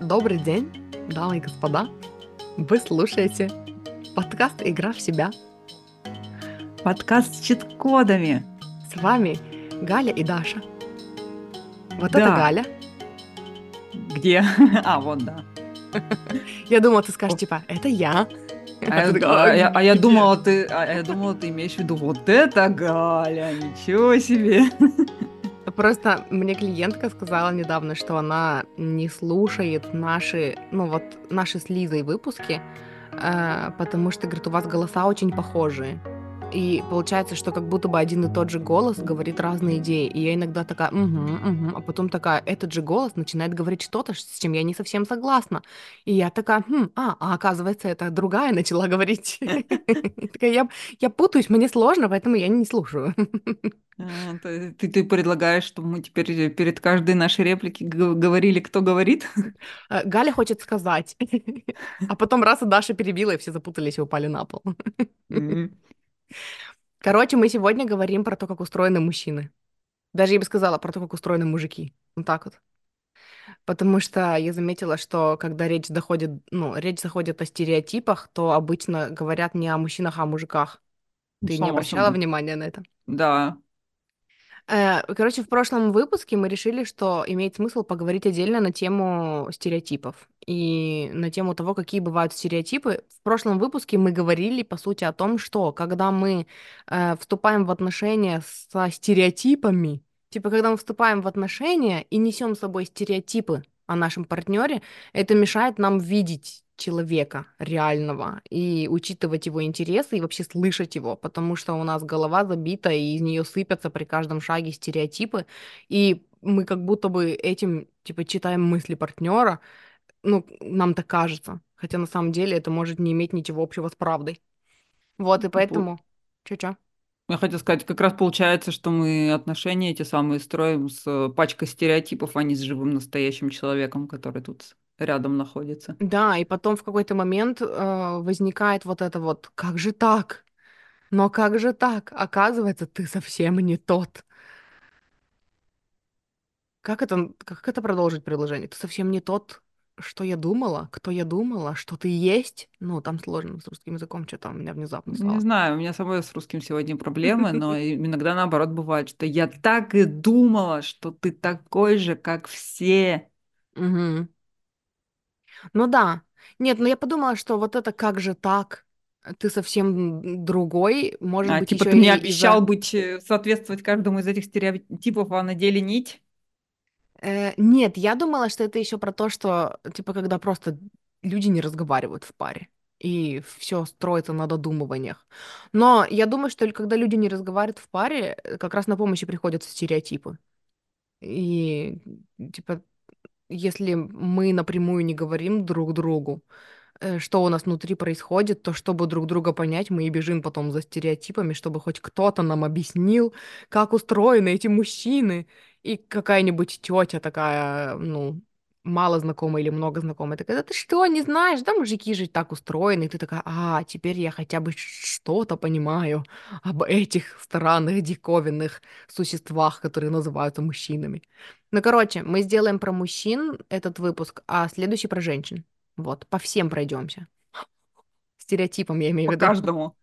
Добрый день, дамы и господа. Вы слушаете подкаст «Игра в себя». Подкаст с чит-кодами. С вами Галя и Даша. Вот Да. это Галя. Где? А, вот, да. Я думала, ты скажешь, типа, это я. А я, а я- а я думала, ты, а я думала, ты имеешь в виду вот это Галя, ничего себе. Просто мне клиентка сказала недавно, что она не слушает наши, ну вот, наши с Лизой выпуски, э, потому что, говорит, у вас голоса очень похожие. И получается, что как будто бы один и тот же голос говорит разные идеи. И я иногда такая, угу, угу, а потом такая, этот же голос начинает говорить что-то, с чем я не совсем согласна. И я такая, «Хм, а, а оказывается, это другая начала говорить. Такая, Я путаюсь, мне сложно, поэтому я не слушаю. А, Ты, ты предлагаешь, чтобы мы теперь перед каждой нашей реплики говорили, кто говорит? Э, Галя хочет сказать. А потом раз и Даша перебила, и все запутались и упали на пол. Короче, мы сегодня говорим про то, как устроены мужчины. Даже я бы сказала про то, как устроены мужики. Вот так вот. Потому что я заметила, что когда речь доходит, ну, речь заходит о стереотипах, то обычно говорят не о мужчинах, а о мужиках. Ты не Само обращала собой. внимания на это? Да. Э, Короче, в прошлом выпуске мы решили, что имеет смысл поговорить отдельно на тему стереотипов и на тему того, какие бывают стереотипы. В прошлом выпуске мы говорили, по сути, о том, что когда мы э, вступаем в отношения со стереотипами, типа когда мы вступаем в отношения и несем с собой стереотипы о нашем партнере, это мешает нам видеть человека реального и учитывать его интересы и вообще слышать его, потому что у нас голова забита, и из нее сыпятся при каждом шаге стереотипы, и мы как будто бы этим, типа, читаем мысли партнера, ну, нам так кажется, хотя на самом деле это может не иметь ничего общего с правдой. Вот, и Пу- поэтому... Чё-чё? Я хотела сказать, как раз получается, что мы отношения эти самые строим с э, пачкой стереотипов, а не с живым настоящим человеком, который тут рядом находится. Да, и потом в какой-то момент э, возникает вот это вот, как же так? Но как же так? Оказывается, ты совсем не тот. Как это, как это продолжить предложение? Ты совсем не тот, что я думала, кто я думала, что ты есть. Ну, там сложно с русским языком, что там у меня внезапно Не стало. знаю, у меня самой с русским сегодня проблемы, но иногда наоборот бывает, что я так и думала, что ты такой же, как все. Мгм. Ну да. Нет, ну я подумала, что вот это как же так? Ты совсем другой, может А, быть, типа еще ты мне и обещал быть, э, соответствовать каждому из этих стереотипов, а на деле нить. Э, нет, я думала, что это еще про то, что, типа, когда просто люди не разговаривают в паре, и все строится на додумываниях. Но я думаю, что когда люди не разговаривают в паре, э, как раз на помощь и приходят стереотипы. И, типа, если мы напрямую не говорим друг другу, э, что у нас внутри происходит, то чтобы друг друга понять, мы и бежим потом за стереотипами, чтобы хоть кто-то нам объяснил, как устроены эти мужчины. И какая-нибудь тетя такая, ну, мало знакомая или много знакомая, такая, да ты что, не знаешь, да мужики же так устроены. И ты такая, а, теперь я хотя бы что-то понимаю об этих странных диковинных существах, которые называются мужчинами. Ну, короче, мы сделаем про мужчин этот выпуск, а следующий про женщин. Вот, по всем пройдемся. Стереотипам я имею в По виду. каждому.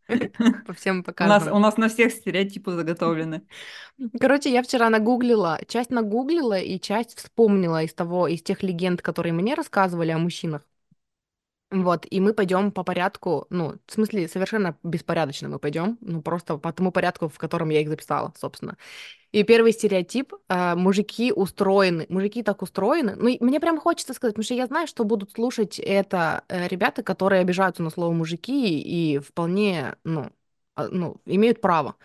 По всем, по У нас, каждому. у нас на всех стереотипы заготовлены. Короче, я вчера нагуглила, часть нагуглила и часть вспомнила из того, из тех легенд, которые мне рассказывали о мужчинах. Вот, и мы пойдем по порядку, ну, в смысле, совершенно беспорядочно мы пойдем, ну, просто по тому порядку, в котором я их записала, собственно. И первый стереотип, э, мужики устроены, мужики так устроены, ну, и мне прям хочется сказать, потому что я знаю, что будут слушать это э, ребята, которые обижаются на слово мужики и вполне, ну, а, ну, имеют право.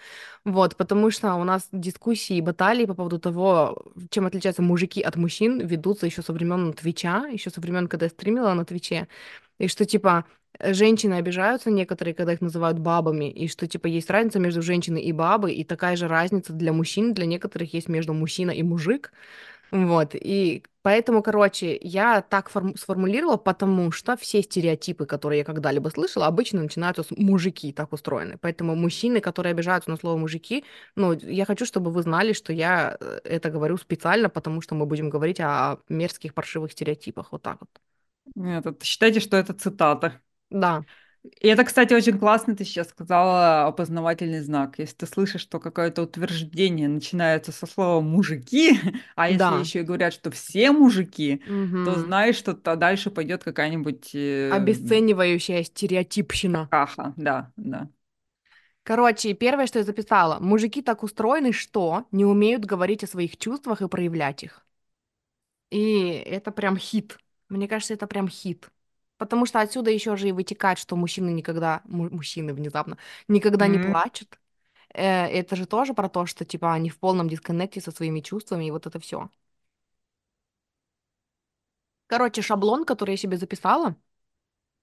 Вот, потому что у нас дискуссии и баталии по поводу того, чем отличаются мужики от мужчин, ведутся еще со времен Твича, еще со времен, когда я стримила на Твиче. И что, типа, э, женщины обижаются некоторые, когда их называют бабами, и что, типа, есть разница между женщиной и бабой, и такая же разница для мужчин, для некоторых есть между мужчина и мужик. Вот, и поэтому, короче, я так форм- сформулировала, потому что все стереотипы, которые я когда-либо слышала, обычно начинаются с мужики так устроены. Поэтому мужчины, которые обижаются на слово мужики, ну, я хочу, чтобы вы знали, что я э, это говорю специально, потому что мы будем говорить о мерзких паршивых стереотипах. Вот так вот. Нет, это- считайте, что это цитата. Да, И это, кстати, очень классно ты сейчас сказала опознавательный знак. Если ты слышишь, что какое-то утверждение начинается со слова «мужики», а если да. еще и говорят, что все мужики, то Мгм. знаешь, что то дальше пойдет какая-нибудь э, Обесценивающая стереотипщина. какаха. Да, да. Короче, первое, что я записала. Мужики так устроены, что не умеют говорить о своих чувствах и проявлять их. И это прям хит. Мне кажется, это прям хит. Потому что отсюда еще же и вытекает, что мужчины никогда, му- мужчины внезапно, никогда не М. плачут. Э, это же тоже про то, что типа они в полном дисконнекте со своими чувствами, и вот это все. Короче, шаблон, который я себе записала,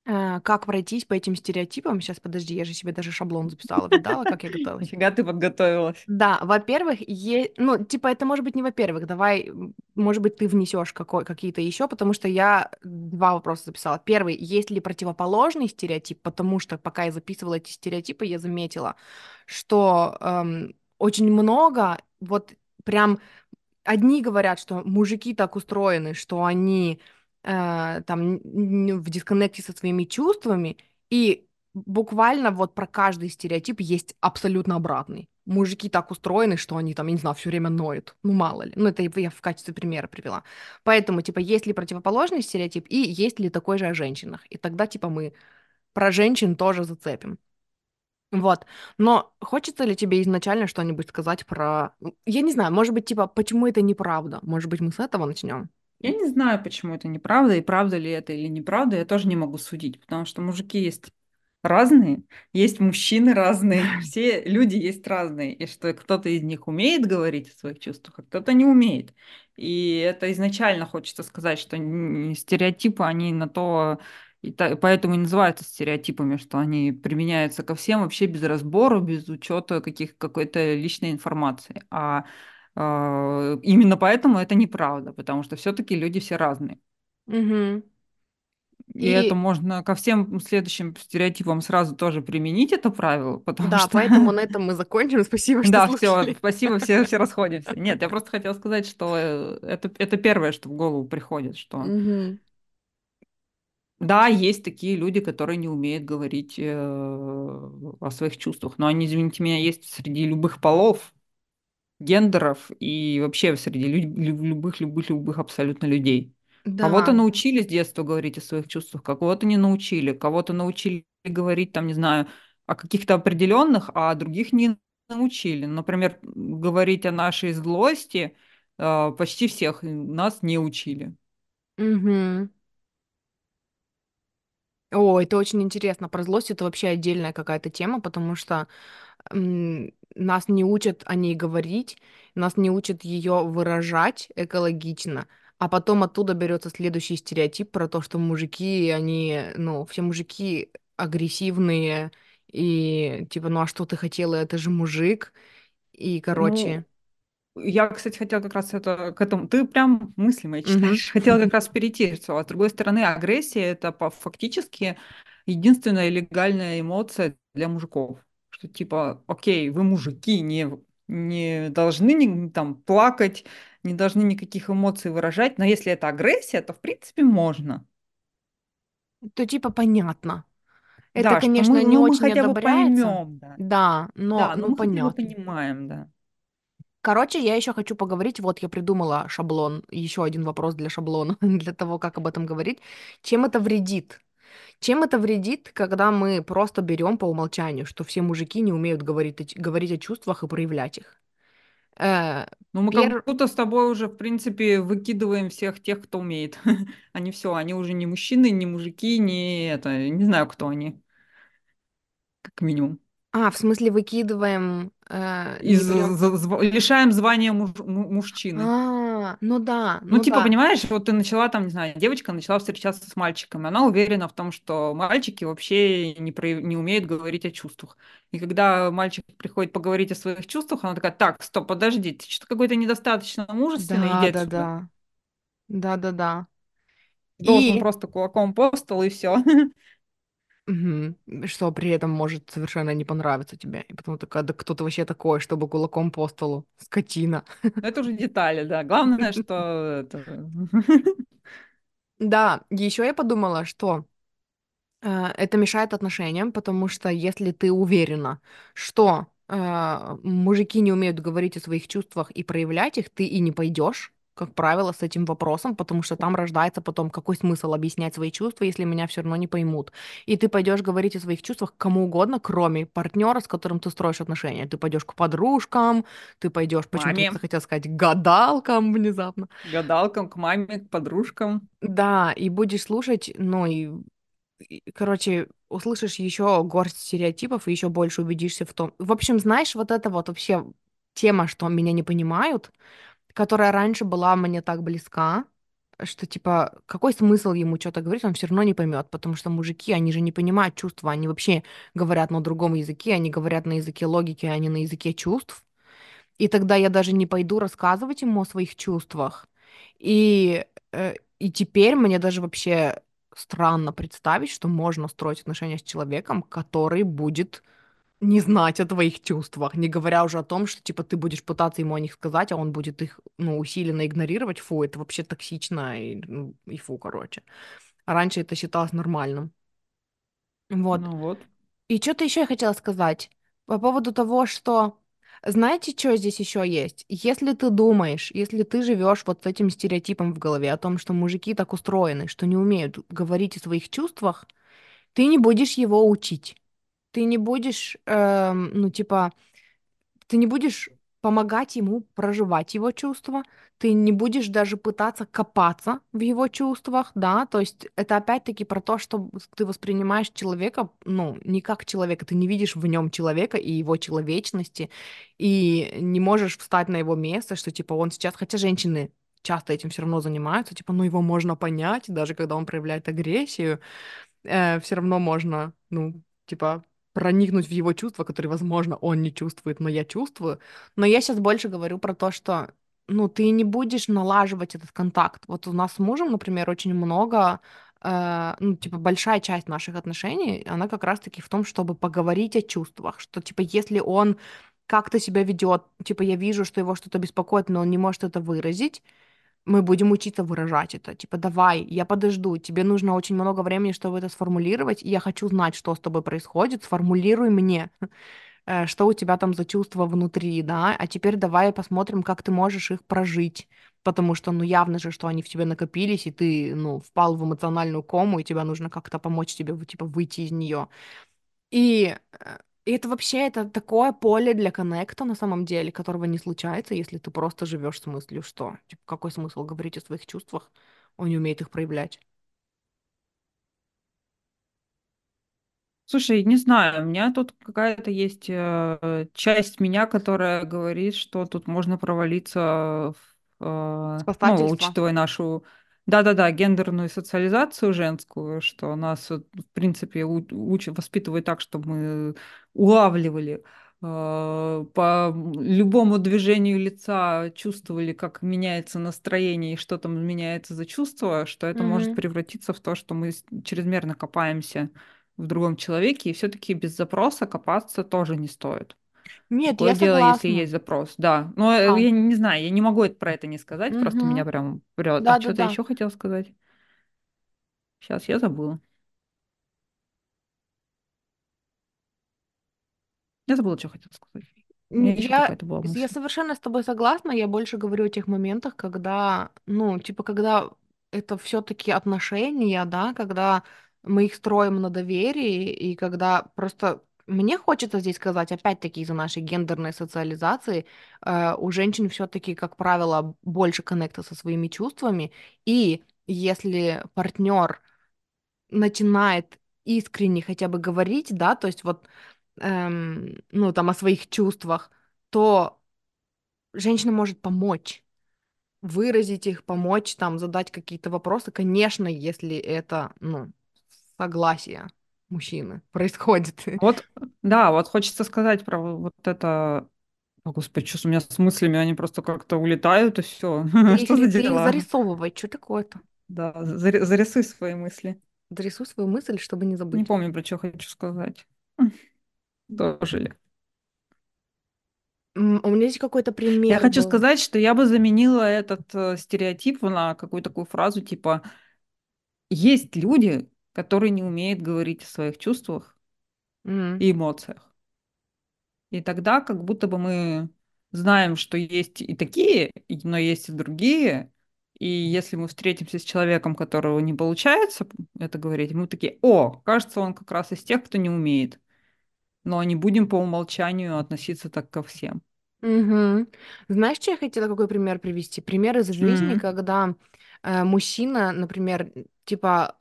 э, как пройтись по этим стереотипам. Сейчас, подожди, я же себе даже шаблон записала. Видала, как я готовилась? Нифига ты подготовилась. Да, во-первых, е... ну, типа, это может быть не во-первых, давай, м, может быть, ты внесешь какой... какие-то еще, потому что я два вопроса записала. Первый, есть ли противоположный стереотип, потому что пока я записывала эти стереотипы, я заметила, что эм, очень много, вот прям одни говорят, что мужики так устроены, что они э, там в дисконнекте со своими чувствами, и буквально вот про каждый стереотип есть абсолютно обратный. Мужики так устроены, что они там, я не знаю, все время ноют. Ну, мало ли. Ну, это я в качестве примера привела. Поэтому, типа, есть ли противоположный стереотип и есть ли такой же о женщинах. И тогда, типа, мы про женщин тоже зацепим. Вот. Но хочется ли тебе изначально что-нибудь сказать про... Я не знаю, может быть, типа, почему это неправда? Может быть, мы с этого начнем? Я не знаю, почему это неправда, и правда ли это или неправда, я тоже не могу судить, потому что мужики есть разные, есть мужчины разные, все люди есть разные, и что кто-то из них умеет говорить о своих чувствах, а кто-то не умеет. И это изначально хочется сказать, что стереотипы, они на то, и та- поэтому и называются стереотипами, что они применяются ко всем вообще без разбора, без учета каких, какой-то личной информации. А, Именно поэтому это неправда, потому что все-таки люди все разные. Угу. И это И можно ко всем следующим стереотипам сразу тоже применить это правило, потому да, что поэтому на этом мы закончим. Спасибо, что да, все, спасибо, все, все расходимся. Нет, я просто хотела сказать, что э, это, это первое, что в голову приходит, что Угу. да, есть такие люди, которые не умеют говорить э, о своих чувствах, но они, извините меня, есть среди любых полов, гендеров и вообще среди лю- лю- любых, любых, любых абсолютно людей. Кого-то Да. научили с детства говорить о своих чувствах, кого-то не научили, кого-то научили говорить, там, не знаю, о каких-то определенных, а других не научили. Например, говорить о нашей злости э, почти всех нас не учили. Угу. О, это очень интересно. Про злость это вообще отдельная какая-то тема, потому что м, нас не учат о ней говорить, нас не учат ее выражать экологично, а потом оттуда берется следующий стереотип про то, что мужики, они, ну, все мужики агрессивные, и типа, ну а что ты хотела, это же мужик, и, короче, Ну, Я, кстати, хотела как раз это, к этому... Ты прям мысли мои читаешь. Хотела как раз перейти. Что, а с другой стороны, агрессия– это по- фактически единственная легальная эмоция для мужиков. Что типа, окей, вы мужики, не, не должны ни- там плакать, не должны никаких эмоций выражать, но если это агрессия, то в принципе можно. то типа понятно. Это, Да, конечно, мы, не ну, мы очень хотя бы одобряется, поймем, да. да, но, Да, но ну, мы хотя бы понятно. понимаем, да. Короче, я еще хочу поговорить, вот я придумала шаблон, еще один вопрос для шаблона, для того, как об этом говорить. Чем это вредит? Чем это вредит, когда мы просто берем по умолчанию, что все мужики не умеют говорить, говорить о чувствах и проявлять их? Э, Ну, мы как пер... будто с тобой уже, в принципе, выкидываем всех тех, кто умеет. Они все, они уже не мужчины, не мужики, не это, не знаю, кто они, как минимум. А, в смысле выкидываем, э, берем... зв- лишаем звания муж- му- А, мужчины. да, ну да, Ну, ну типа, да, понимаешь, вот ты начала там, не знаю, девочка начала встречаться с мальчиком, и она уверена в том, что мальчики вообще не, прояв- не умеют говорить о чувствах. И когда мальчик приходит поговорить о своих чувствах, она такая, так, стоп, подожди, ты что-то какой-то недостаточно мужественный, иди да, да, отсюда. да, да, да, да. Должен И просто кулаком по столу и все. мгм, что при этом может совершенно не понравиться тебе. И потом такая, да кто ты вообще такой, чтобы кулаком по столу? Скотина. Но это уже детали, да. Главное, что это... Да, еще я подумала, что э, это мешает отношениям, потому что если ты уверена, что э, мужики не умеют говорить о своих чувствах и проявлять их, ты и не пойдешь, как правило, с этим вопросом, потому что там рождается потом, какой смысл объяснять свои чувства, если меня все равно не поймут. И ты пойдешь говорить о своих чувствах кому угодно, кроме партнера, с которым ты строишь отношения. Ты пойдешь к подружкам, ты пойдешь, почему-то хотел сказать, гадалкам внезапно. гадалкам, к маме, к подружкам. Да, и будешь слушать, ну и, короче, услышишь еще горсть стереотипов и еще больше убедишься в том. В общем, знаешь, вот это вот вообще тема, что меня не понимают, которая раньше была мне так близка, что типа какой смысл ему что-то говорить, он все равно не поймет, потому что мужики, они же не понимают чувства, они вообще говорят на другом языке, они говорят на языке логики, а не на языке чувств. И тогда я даже не пойду рассказывать ему о своих чувствах. И, э, и теперь мне даже вообще странно представить, что можно строить отношения с человеком, который будет не знать о твоих чувствах, не говоря уже о том, что типа ты будешь пытаться ему о них сказать, а он будет их ну, усиленно игнорировать. Фу, это вообще токсично и, ну, и фу, короче. А раньше это считалось нормальным. Вот. Ну вот. И что-то еще я хотела сказать по поводу того, что знаете, что здесь еще есть? Если ты думаешь, если ты живешь вот с этим стереотипом в голове о том, что мужики так устроены, что не умеют говорить о своих чувствах, ты не будешь его учить. Ты не будешь, эм, ну, типа, ты не будешь помогать ему проживать его чувства, ты не будешь даже пытаться копаться в его чувствах, да, то есть это опять-таки про то, что ты воспринимаешь человека, ну, не как человека, ты не видишь в нем человека и его человечности, и не можешь встать на его место, что, типа, он сейчас, хотя женщины часто этим все равно занимаются, типа, ну, его можно понять, даже когда он проявляет агрессию, все равно можно, ну, типа, проникнуть в его чувства, которые, возможно, он не чувствует, но я чувствую. Но я сейчас больше говорю про то, что, ну, ты не будешь налаживать этот контакт. Вот у нас с мужем, например, очень много, э, ну, типа, большая часть наших отношений, она как раз-таки в том, чтобы поговорить о чувствах, что, типа, если он как-то себя ведет, типа, я вижу, что его что-то беспокоит, но он не может это выразить, мы будем учиться выражать это. Типа, давай, я подожду, тебе нужно очень много времени, чтобы это сформулировать, и я хочу знать, что с тобой происходит, сформулируй мне, э, что у тебя там за чувства внутри, да, а теперь давай посмотрим, как ты можешь их прожить, потому что, ну, явно же, что они в тебе накопились, и ты, ну, впал в эмоциональную кому, и тебе нужно как-то помочь тебе, типа, выйти из нее. И, э, и это вообще это такое поле для коннекта на самом деле, которого не случается, если ты просто живешь с мыслью, что типа, какой смысл говорить о своих чувствах, он не умеет их проявлять. Слушай, не знаю, у меня тут какая-то есть э, часть меня, которая говорит, что тут можно провалиться, в, э, ну, учитывая нашу, да-да-да, гендерную социализацию женскую, что нас, вот, в принципе, у- уч- воспитывают так, чтобы мы улавливали э, по любому движению лица, чувствовали, как меняется настроение и что там меняется за чувство, что это может Мгм. превратиться в то, что мы чрезмерно копаемся в другом человеке, и все-таки без запроса копаться тоже не стоит. Нет, Другое я дело, если согласна. есть запрос, да. Но э, Да. я не знаю, я не могу про это не сказать, просто меня прям прет. А что-то Да-да-да. еще хотел сказать? Сейчас я забыла. Я забыла, что хотела сказать. Я, я совершенно с тобой согласна. Я больше говорю о тех моментах, когда, ну, типа, когда это все-таки отношения, да, когда мы их строим на доверии, и когда просто мне хочется здесь сказать, опять-таки, из-за нашей гендерной социализации, э, у женщин все-таки, как правило, больше коннекта со своими чувствами, и если партнер начинает искренне хотя бы говорить, да, то есть вот, эм, ну, там, о своих чувствах, то женщина может помочь. выразить их, помочь, там, задать какие-то вопросы, конечно, если это, ну, согласие мужчины происходит. Вот, да, вот хочется сказать про вот это... О, Господи, что у меня с мыслями, они просто как-то улетают, и все. Что за дела? зарисовывай, что такое-то? Да, зари- зарисуй свои мысли. Зарисуй свою мысль, чтобы не Не забыть. помню, про что хочу сказать. Дожили. У меня есть какой-то Я пример хочу был. сказать, что я бы заменила этот э, стереотип на какую-то такую фразу типа «Есть люди, которые не умеют говорить о своих чувствах М, и эмоциях». И тогда как будто бы мы знаем, что есть и такие, но есть и другие. И если мы встретимся с человеком, которого не получается это говорить, мы такие, о, кажется, он как раз из тех, кто не умеет. Но не будем по умолчанию относиться так ко всем. мгм. Знаешь, что я хотела, какой пример привести? Пример из жизни, М, когда э, мужчина, например, типа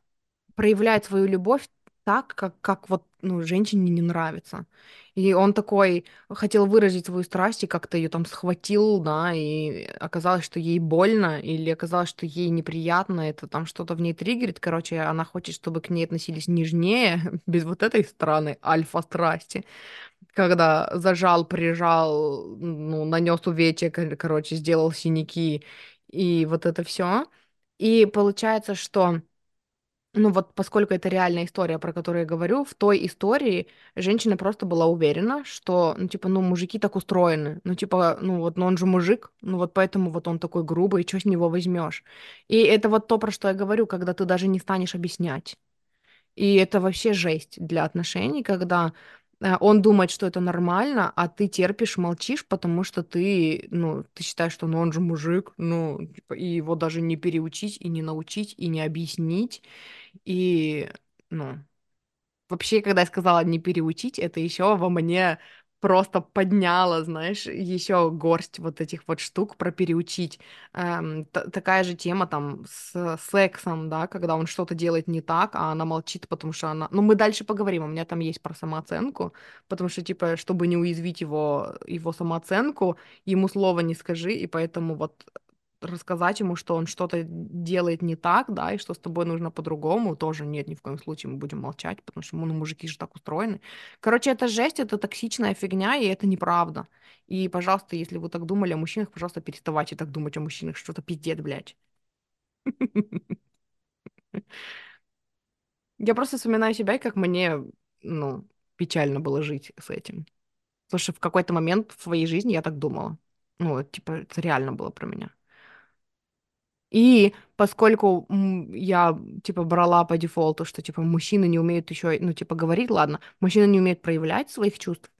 проявляет свою любовь так, как, как вот, ну, женщине не нравится. И он такой хотел выразить свою страсть и как-то ее там схватил, да, и оказалось, что ей больно, или оказалось, что ей неприятно, это там что-то в ней триггерит, короче, она хочет, чтобы к ней относились нежнее, без вот этой странной альфа-страсти, когда зажал, прижал, ну, нанес увечья, кор- короче, сделал синяки, и вот это все. И получается, что ну вот поскольку это реальная история, про которую я говорю, в той истории женщина просто была уверена, что, ну, типа, ну, мужики так устроены. Ну, типа, ну, вот, ну, он же мужик, ну, вот поэтому вот он такой грубый, что с него возьмешь? И это вот то, про что я говорю, когда ты даже не станешь объяснять. И это вообще жесть для отношений, когда э, он думает, что это нормально, а ты терпишь, молчишь, потому что ты, ну, ты считаешь, что ну, он же мужик, ну, типа, и его даже не переучить, и не научить, и не объяснить. И, ну, вообще, когда я сказала не переучить, это еще во мне просто подняло, знаешь, еще горсть вот этих вот штук про переучить. Эм, та- такая же тема там с сексом, да, когда он что-то делает не так, а она молчит, потому что она... Ну, мы дальше поговорим, у меня там есть про самооценку, потому что, типа, чтобы не уязвить его, его самооценку, ему слова не скажи, и поэтому вот рассказать ему, что он что-то делает не так, да, и что с тобой нужно по-другому, тоже нет, ни в коем случае мы будем молчать, потому что, ну, мужики же так устроены. Короче, это жесть, это токсичная фигня, и это неправда. И, пожалуйста, если вы так думали о мужчинах, пожалуйста, переставайте так думать о мужчинах, что-то пиздец, блядь. Я просто вспоминаю себя, как мне, ну, печально было жить с этим. Потому что в какой-то момент в своей жизни я так думала. Ну, типа, это реально было про меня. И поскольку я, типа, брала по дефолту, что, типа, мужчины не умеют еще, ну, типа, говорить, ладно, мужчины не умеют проявлять своих чувств,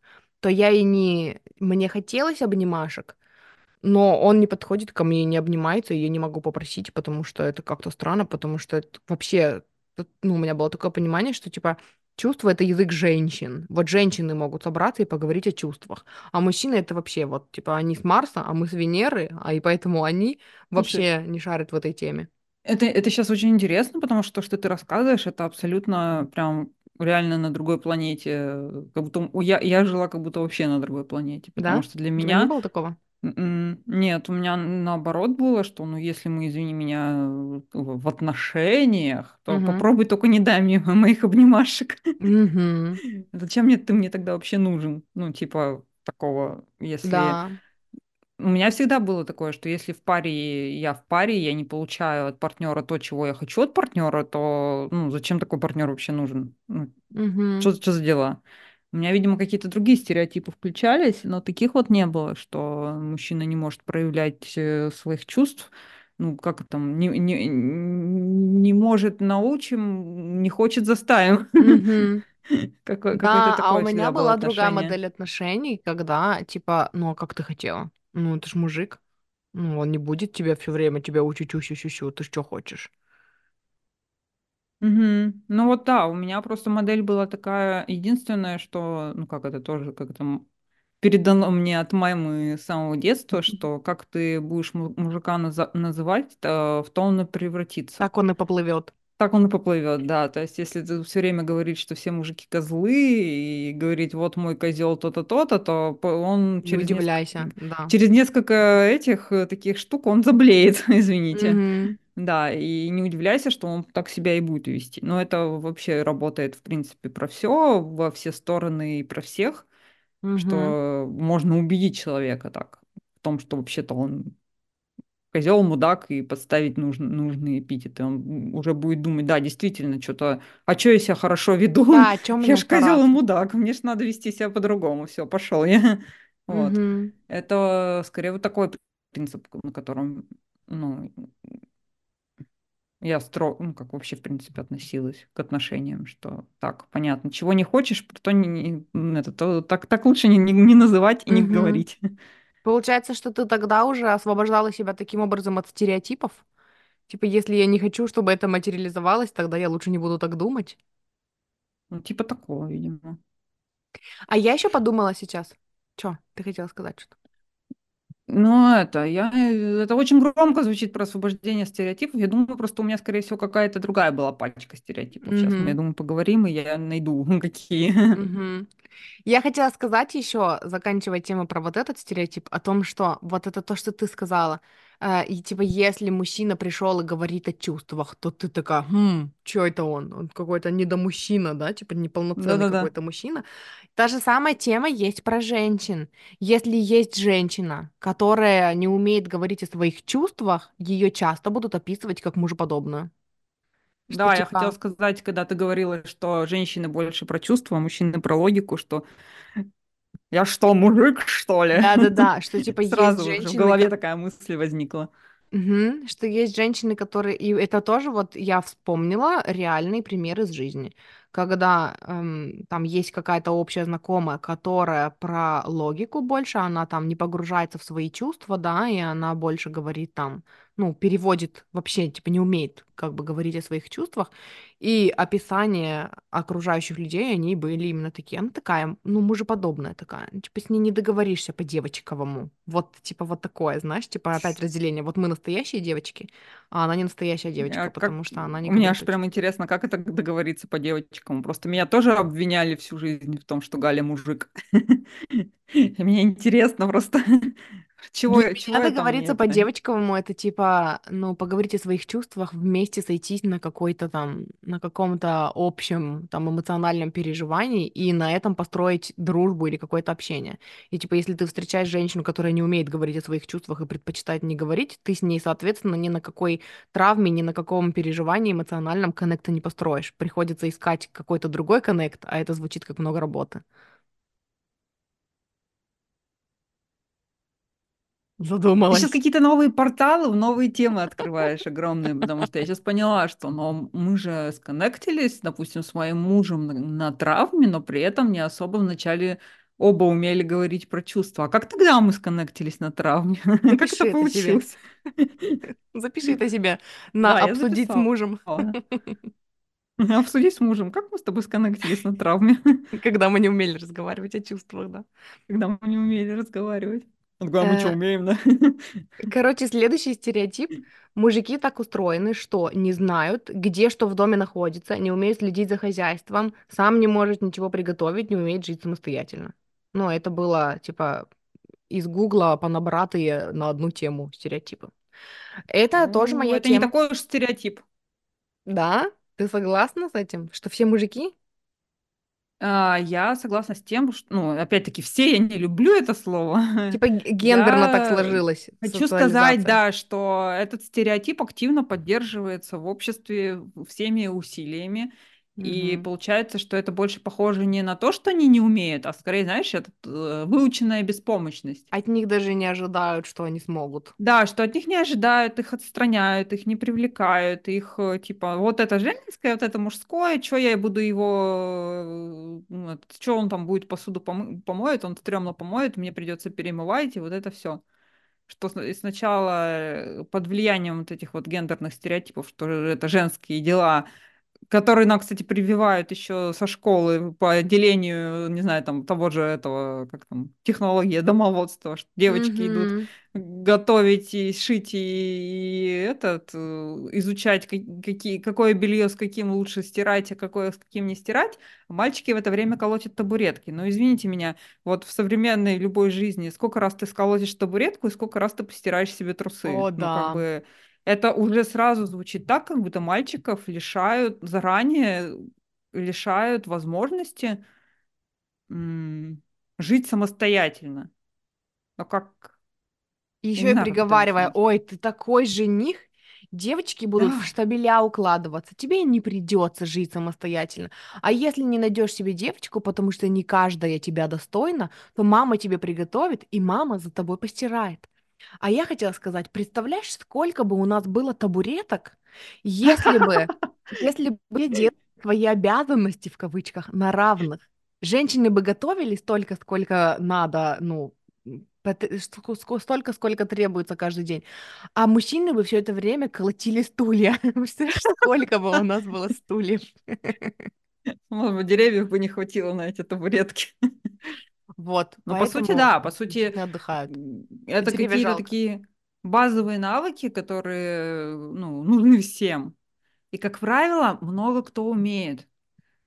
то я и не... Мне хотелось обнимашек, но он не подходит ко мне не обнимается, и я не могу попросить, потому что это как-то странно, потому что это вообще, ну, у меня было такое понимание, что, типа, чувство— это язык женщин. Вот женщины могут собраться и поговорить о чувствах. А мужчины— это вообще вот, типа, они с Марса, а мы с Венеры, а и поэтому они Слушай, вообще не шарят в этой теме. это, это сейчас очень интересно, потому что то, что ты рассказываешь, это абсолютно прям реально на другой планете. Как будто я, я жила как будто вообще на другой планете, потому Да? что для тебя не меня было такого? М, нет, у меня наоборот было, что ну если мы, извини меня, э, в в отношениях, то Угу. попробуй только не дай мне моих обнимашек. Угу. Зачем мне ты мне тогда вообще нужен? Ну, типа такого, если Да. У меня всегда было такое, что если в паре я в паре, я не получаю от партнера то, чего я хочу от партнера, то ну, зачем такой партнер вообще нужен? Ну, Угу. что, что за дела? У меня, видимо, какие-то другие стереотипы включались, но таких вот не было, что мужчина не может проявлять э, своих чувств. Ну, как там, не, не, не может научим, не хочет заставим. Какое- Да, а у меня была другая модель отношений, когда, типа, ну, а как ты хотела? Ну, ты ж мужик. Ну, он не будет тебя все время тебя учить, учить, учить, ты что хочешь? Мгм. Ну вот да, у меня просто модель была такая, единственное, что, ну как это тоже как там передано мне от мамы с самого детства, что как ты будешь му- мужика наза- называть, то в то он и превратится. Так он и поплывет. Так он и поплывет, да. То есть, если ты все время говоришь, что все мужики козлы, и говорить, вот мой козел то-то, то-то, то по- он Не через несколько, удивляйся, да. через несколько этих э, таких штук он заблеет, извините. Угу, Да, и не удивляйся, что он так себя и будет вести. Но это вообще работает, в принципе, про все, во все стороны и про всех, угу. что можно убедить человека так в том, что вообще-то он козел, мудак и подставить нужн- нужные эпитеты. Он уже будет думать, да, действительно, что-то, а что я себя хорошо веду? Да, о чем Я мне ж козел и мудак, мне ж надо вести себя по-другому. Все, пошел я. Вот. Угу, Это скорее вот такой принцип, на котором, ну, я стро, ну, как вообще, в принципе, относилась к отношениям, что так, понятно, чего не хочешь, то, не, не- это, то так, так лучше не, не, не называть и не угу. говорить. Получается, что ты тогда уже освобождала себя таким образом от стереотипов? Типа, если я не хочу, чтобы это материализовалось, тогда я лучше не буду так думать. Ну, типа такого, видимо. А я еще подумала сейчас. Че, ты хотела сказать что? Ну, это, я, э, это очень громко звучит про освобождение стереотипов. Я думаю, просто у меня, скорее всего, какая-то другая была пачка стереотипов. Сейчас мы, я Угу, думаю, поговорим, и я найду какие. угу. Я хотела сказать еще, заканчивая тему про вот этот стереотип, о том, что вот это то, что ты сказала, и типа если мужчина пришел и говорит о чувствах, то ты такая, хм, что это он? Он какой-то недомужчина, да, типа неполноценный Да-да-да. какой-то мужчина. Та же самая тема есть про женщин. Если есть женщина, которая не умеет говорить о своих чувствах, ее часто будут описывать как мужеподобную. Что Да, я хотела типа, сказать, когда ты говорила, что женщины больше про чувства, а мужчины про логику, что я что, мужик, что ли? да-да-да, что типа есть Сразу в женщины, голове такая мысль возникла. Мгм. Что есть женщины, которые... И это тоже вот я вспомнила реальный пример из жизни. Когда эм, там есть какая-то общая знакомая, которая про логику больше, она там не погружается в свои чувства, да, и она больше говорит там, ну, переводит вообще, типа не умеет как бы говорить о своих чувствах. И описание окружающих людей, они были именно такие. Она такая, ну, мужеподобная такая. Ну, Типа с ней не договоришься по-девочковому. Вот, типа, вот такое, знаешь, типа опять разделение. Вот мы настоящие девочки, а она не настоящая А девочка, как... потому что она не У меня аж прям интересно, как это договориться по девочкам. Просто меня тоже обвиняли всю жизнь в том, что Галя мужик. Мне интересно просто, чего, Для меня чего я там не договориться это. по-девочковому это типа, ну, поговорить о своих чувствах, вместе сойтись на какой-то там, на каком-то общем там эмоциональном переживании и на этом построить дружбу или какое-то общение. И типа, если ты встречаешь женщину, которая не умеет говорить о своих чувствах и предпочитает не говорить, ты с ней, соответственно, ни на какой травме, ни на каком переживании эмоциональном коннекта не построишь. Приходится искать какой-то другой коннект, а это звучит как много работы. Ты сейчас Задумалась. какие-то новые порталы, новые темы открываешь огромные, потому что я сейчас поняла, что но мы же сконнектились, допустим, с моим мужем на, на травме, но при этом не особо вначале оба умели говорить про чувства. А как тогда мы сконнектились на травме? Как это получилось? Запиши это себе на обсудить с мужем, Обсудить с мужем, как мы с тобой сконнектились на травме, когда мы не умели разговаривать о чувствах, да. когда мы не умели разговаривать. Он такой, а мы что, умеем, да? Короче, следующий стереотип. Мужики так устроены, что не знают, где что в доме находится, не умеют следить за хозяйством, сам не может ничего приготовить, не умеет жить самостоятельно. Ну, это было, типа, из Гугла понабратые на одну тему стереотипы. Это тоже Ну, моя это не тема. такой уж стереотип. Да? Ты согласна с этим? Что все мужики? А, я согласна с тем, что, ну, опять-таки, все я не люблю это слово. Типа гендерно так Я сложилось, хочу сказать, да, что этот стереотип активно поддерживается в обществе всеми усилиями. И Мгм. получается, что это больше похоже не на то, что они не умеют, а скорее, знаешь, это э, выученная беспомощность. От них даже не ожидают, что они смогут. Да, что от них не ожидают, их отстраняют, их не привлекают, их э, типа вот это женское, вот это мужское, что я буду его, что он там будет посуду помы- помоет, он стрёмно помоет, мне придется перемывать, и вот это все. Что сначала э, под влиянием вот этих вот гендерных стереотипов, что это женские дела, которые нам, кстати, прививают еще со школы по отделению, не знаю, там того же этого, как там, технология домоводства, что девочки идут Мгм. готовить и шить и, и этот э, изучать ка- какие какое белье с каким лучше стирать, а какое с каким не стирать, а мальчики в это время колотят табуретки. Но извините меня, вот в современной любой жизни сколько раз ты сколотишь табуретку и сколько раз ты постираешь себе трусы. О, Ну как да. бы это уже сразу звучит так, как будто мальчиков лишают заранее лишают возможности м, жить самостоятельно. Но как И еще и приговаривая, ой, ты такой жених, девочки будут в Да. штабеля укладываться, тебе не придется жить самостоятельно. А если не найдешь себе девочку, потому что не каждая тебя достойна, то мама тебе приготовит, и мама за тобой постирает. А я хотела сказать, представляешь, сколько бы у нас было табуреток, если бы, если бы делать свои обязанности, в кавычках, на равных. Женщины бы готовили столько, сколько надо, ну, ск- столько, сколько требуется каждый день. А мужчины бы все это время колотили стулья. Сколько бы у нас было стульев? Может быть, деревьев бы не хватило на эти табуретки. Вот, Но по сути, да, по сути, отдыхают. это какие-то такие базовые навыки, которые, ну, нужны всем. И, как правило, много кто умеет.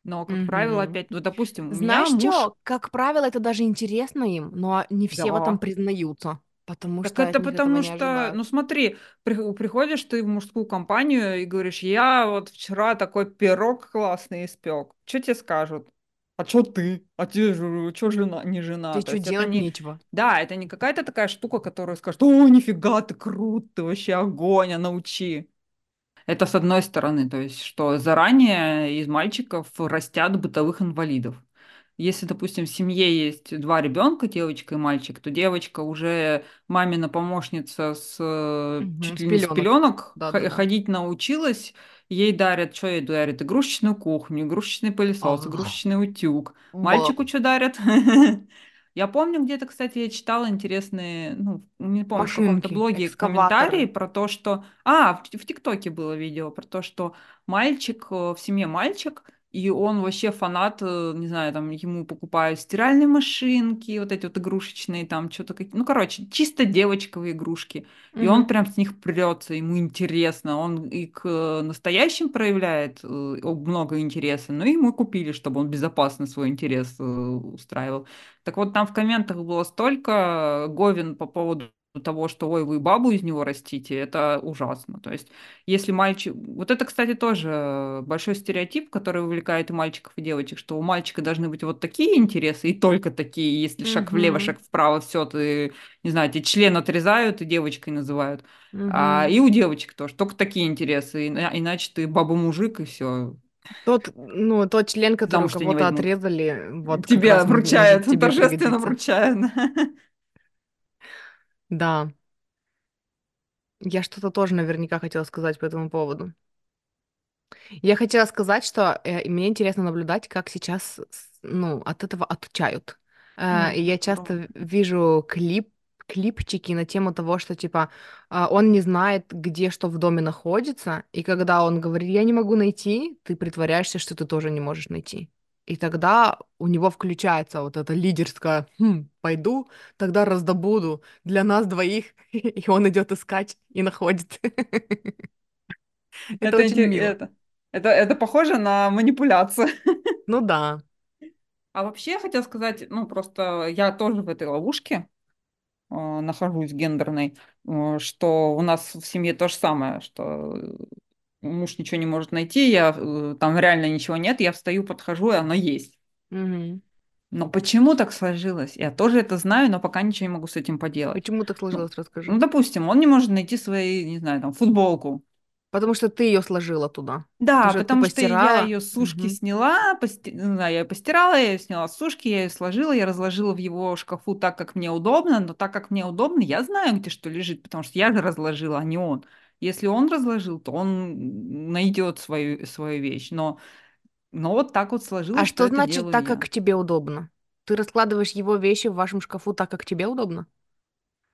Но, как правило, Мгм. опять, ну, допустим, у меня Знаешь муж, что? Как правило, это даже интересно им, но не все в этом да, признаются, потому Так что это потому что, ну смотри, при- приходишь ты в мужскую компанию и говоришь, я вот вчера такой пирог классный испек. Что тебе скажут? А что ты? А тебе же, что жена, не жена? Что, есть это делать не, нечего? да, это не какая-то такая штука, которую скажут, о, нифига, ты крут, ты вообще огонь, а научи. Это с одной стороны, то есть, что заранее из мальчиков растят бытовых инвалидов. Если, допустим, в семье есть два ребенка, девочка и мальчик, то девочка уже мамина помощница с Мгм, чуть С ли не с пеленок. пеленок х- Да-да-да. ходить научилась. Ей дарят, что ей дарят? Игрушечную кухню, игрушечный пылесос, Ах, игрушечный утюг. ба. Мальчику что дарят? Я помню, где-то, кстати, я читала интересные, ну, не помню, в каком-то Машинки, блоге комментарии экскаваторы. про то, что... А, в, в ТикТоке было видео про то, что мальчик, э, в семье мальчик, и он вообще фанат, э, не знаю, там ему покупают стиральные машинки, вот эти вот игрушечные, там что-то какие... Ну, короче, чисто девочковые игрушки. И он прям с них прется, ему интересно. Он и к э, настоящим проявляет э, много интереса, но ему купили, чтобы он безопасно свой интерес устраивал. Так вот, там в комментах было столько говен по поводу того, что ой, вы бабу из него растите, это ужасно. То есть, если мальчик... Вот это, кстати, тоже большой стереотип, который увлекает и мальчиков, и девочек, что у мальчика должны быть вот такие интересы, и только такие. Если шаг влево, шаг вправо, все, ты, не знаю, тебе член отрезают и девочкой называют. А, мгм. и у девочек тоже, только такие интересы, ина- иначе ты баба-мужик, и все, Тот, ну, тот член, который у тебя не кого-то отрезали, вот Тебя вручают, торжественно вручают. Да, я что-то тоже наверняка хотела сказать по этому поводу. Я хотела сказать, что э, мне интересно наблюдать, как сейчас, с- ну, от этого отучают. Э, и я часто вижу клип, клипчики на тему того, что, типа, а, он не знает, где что в доме находится, и когда он говорит, я не могу найти, ты притворяешься, что ты тоже не можешь найти. И тогда у него включается вот это лидерское, «Хм, пойду, тогда раздобуду для нас двоих, и он идет искать и находит. Это очень мило. это, это, похоже на манипуляцию. Ну да. А вообще я хотела сказать, ну просто я тоже в этой ловушке э, нахожусь гендерной, э, что у нас в семье то же самое, что муж ничего не может найти, я, э, там реально ничего нет, я встаю, подхожу, и оно есть. Мгм. Но почему так сложилось? Я тоже это знаю, но пока ничего не могу с этим поделать. Почему так Ну, сложилось, расскажи. ну, допустим, он не может найти свои, не знаю, там, футболку. Потому что ты ее сложила туда. Да, ты потому что я ее с сушки Мгм. сняла, пости- ну да, я ее постирала, я ее сняла с сушки, я ее сложила, я разложила в его шкафу так, как мне удобно, но так, как мне удобно, я знаю, где что лежит, потому что я же разложила, а не он. Если он разложил, то он найдет свою, свою вещь. Но, но вот так вот А сложилось, что что это значит так, я. как тебе удобно? Ты раскладываешь его вещи в вашем шкафу так, как тебе удобно?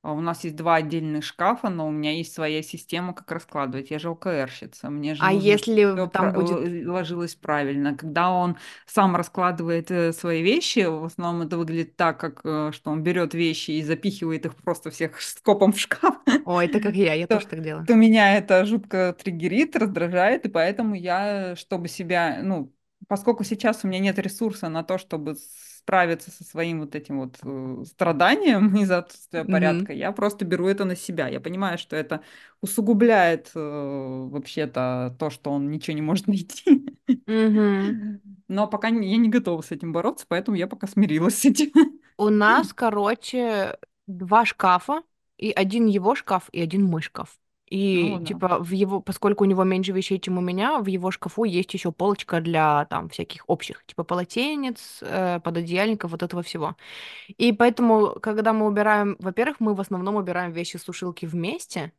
а у нас есть два отдельных шкафа, но у меня есть своя система, как раскладывать. Я же ОКРщица, мне же А если там будет... ложилось правильно. Когда он сам раскладывает э, свои вещи, в основном это выглядит так, как э, что он берет вещи и запихивает их просто всех скопом в шкаф, Ой, это как я, я то, тоже так делаю. то меня это жутко триггерит, раздражает, и поэтому я, чтобы себя, ну, поскольку сейчас у меня нет ресурса на то, чтобы справиться со своим вот этим вот э, страданием из-за отсутствия Мгм. порядка, я просто беру это на себя. Я понимаю, что это усугубляет э, вообще-то то, что он ничего не может найти. Мгм. Но пока не- я не готова с этим бороться, поэтому я пока смирилась с этим. У нас, короче, два шкафа, и один его шкаф, и один мой шкаф. Ну И, да. типа, в его, поскольку у него меньше вещей, чем у меня, в его шкафу есть еще полочка для, там, всяких общих, типа, полотенец, э, пододеяльников, вот этого всего. И поэтому, когда мы убираем, во-первых, мы в основном убираем вещи с сушилки вместе,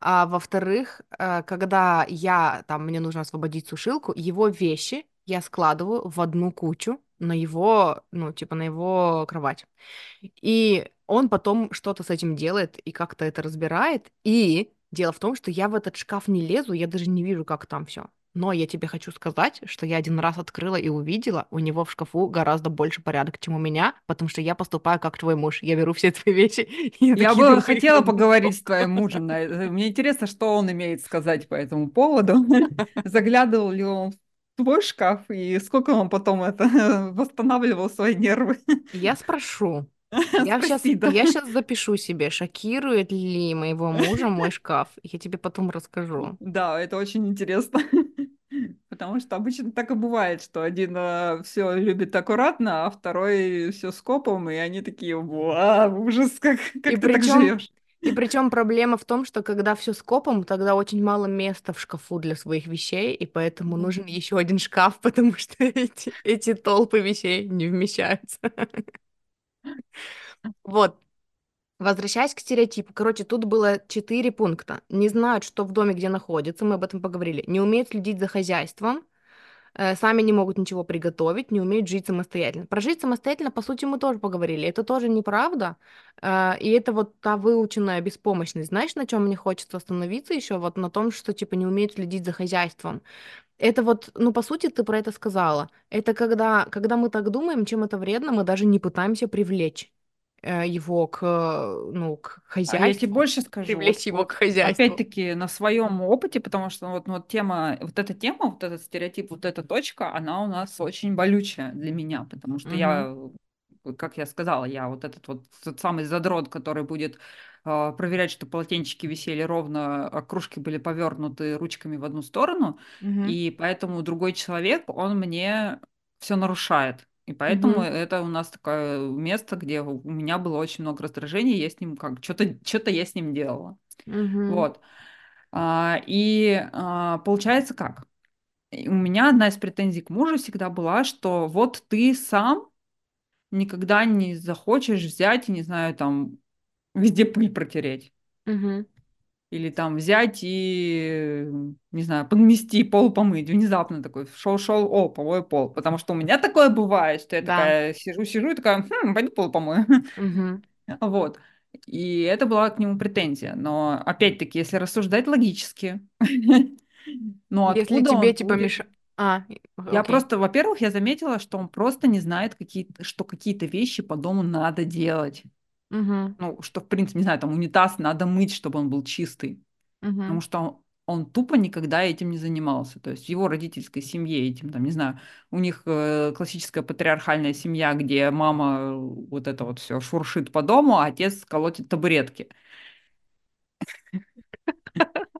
а во-вторых, э, когда я, там, мне нужно освободить сушилку, его вещи я складываю в одну кучу на его, ну, типа, на его кровать. И он потом что-то с этим делает и как-то это разбирает. И дело в том, что я в этот шкаф не лезу, я даже не вижу, как там все. Но я тебе хочу сказать, что я один раз открыла и увидела, у него в шкафу гораздо больше порядок, чем у меня, потому что я поступаю как твой муж. Я беру все твои вещи и Я бы хотела поговорить с твоим мужем. Мне интересно, что он имеет сказать по этому поводу. Заглядывал ли он в твой шкаф и сколько он потом это восстанавливал свои нервы? Я спрошу. Я сейчас, я сейчас запишу себе, шокирует ли моего мужа мой шкаф. Я тебе потом расскажу. Да, это очень интересно. Потому что обычно так и бывает, что один все любит аккуратно, а второй все скопом, и они такие, вау, ужас, как, И как ты так причем, живешь? и причем проблема в том, что когда все скопом, тогда очень мало места в шкафу для своих вещей, и поэтому нужен еще один шкаф, потому что эти, эти толпы вещей не вмещаются. Вот. Возвращаясь к стереотипу, короче, тут было четыре пункта. Не знают, что в доме, где находятся, мы об этом поговорили. Не умеют следить за хозяйством, сами не могут ничего приготовить, не умеют жить самостоятельно. Про жить самостоятельно, по сути, мы тоже поговорили. Это тоже неправда. Э, и это вот та выученная беспомощность. Знаешь, на чем мне хочется остановиться еще? Вот на том, что, типа, не умеют следить за хозяйством. Это вот, ну, по сути, ты про это сказала. Это когда, когда мы так думаем, чем это вредно, мы даже не пытаемся привлечь э, его к, э, ну, к А я тебе хозяйству, больше скажу, вот, привлечь его к хозяйству. опять-таки на своем опыте, потому что вот, ну, вот тема, вот эта тема, вот этот стереотип, вот эта точка, она у нас очень болючая для меня, потому что Мгм. я, вот как я сказала, я вот этот вот тот самый задрот, который будет э, проверять, что полотенчики висели ровно, а кружки были повернуты ручками в одну сторону, Мгм. и поэтому другой человек, он мне все нарушает. И поэтому Мгм. это у нас такое место, где у меня было очень много раздражений, я с ним как что-то что-то я с ним делала. Мгм. Вот. А, и а, получается как? И У меня одна из претензий к мужу всегда была, что вот ты сам никогда не захочешь взять и, не знаю, там везде пыль протереть. Мгм. Или там взять и, не знаю, подмести, пол помыть. Внезапно такой шел-шел, о, помою пол. Потому что у меня такое бывает, что я Да. такая сижу-сижу и такая, хм, пойду пол помою. Мгм. Вот. И это была к нему претензия. Но опять-таки, если рассуждать логически, ну Если откуда тебе он типа мешает... А, Я просто, во-первых, я заметила, что он просто не знает, какие, что какие-то вещи по дому надо делать. Мгм. Ну, что, в принципе, не знаю, там унитаз надо мыть, чтобы он был чистый. потому Мгм. что он, он тупо никогда этим не занимался. То есть в его родительской семье этим, там, не знаю, у них э, классическая патриархальная семья, где мама э, вот это вот все шуршит по дому, а отец колотит табуретки.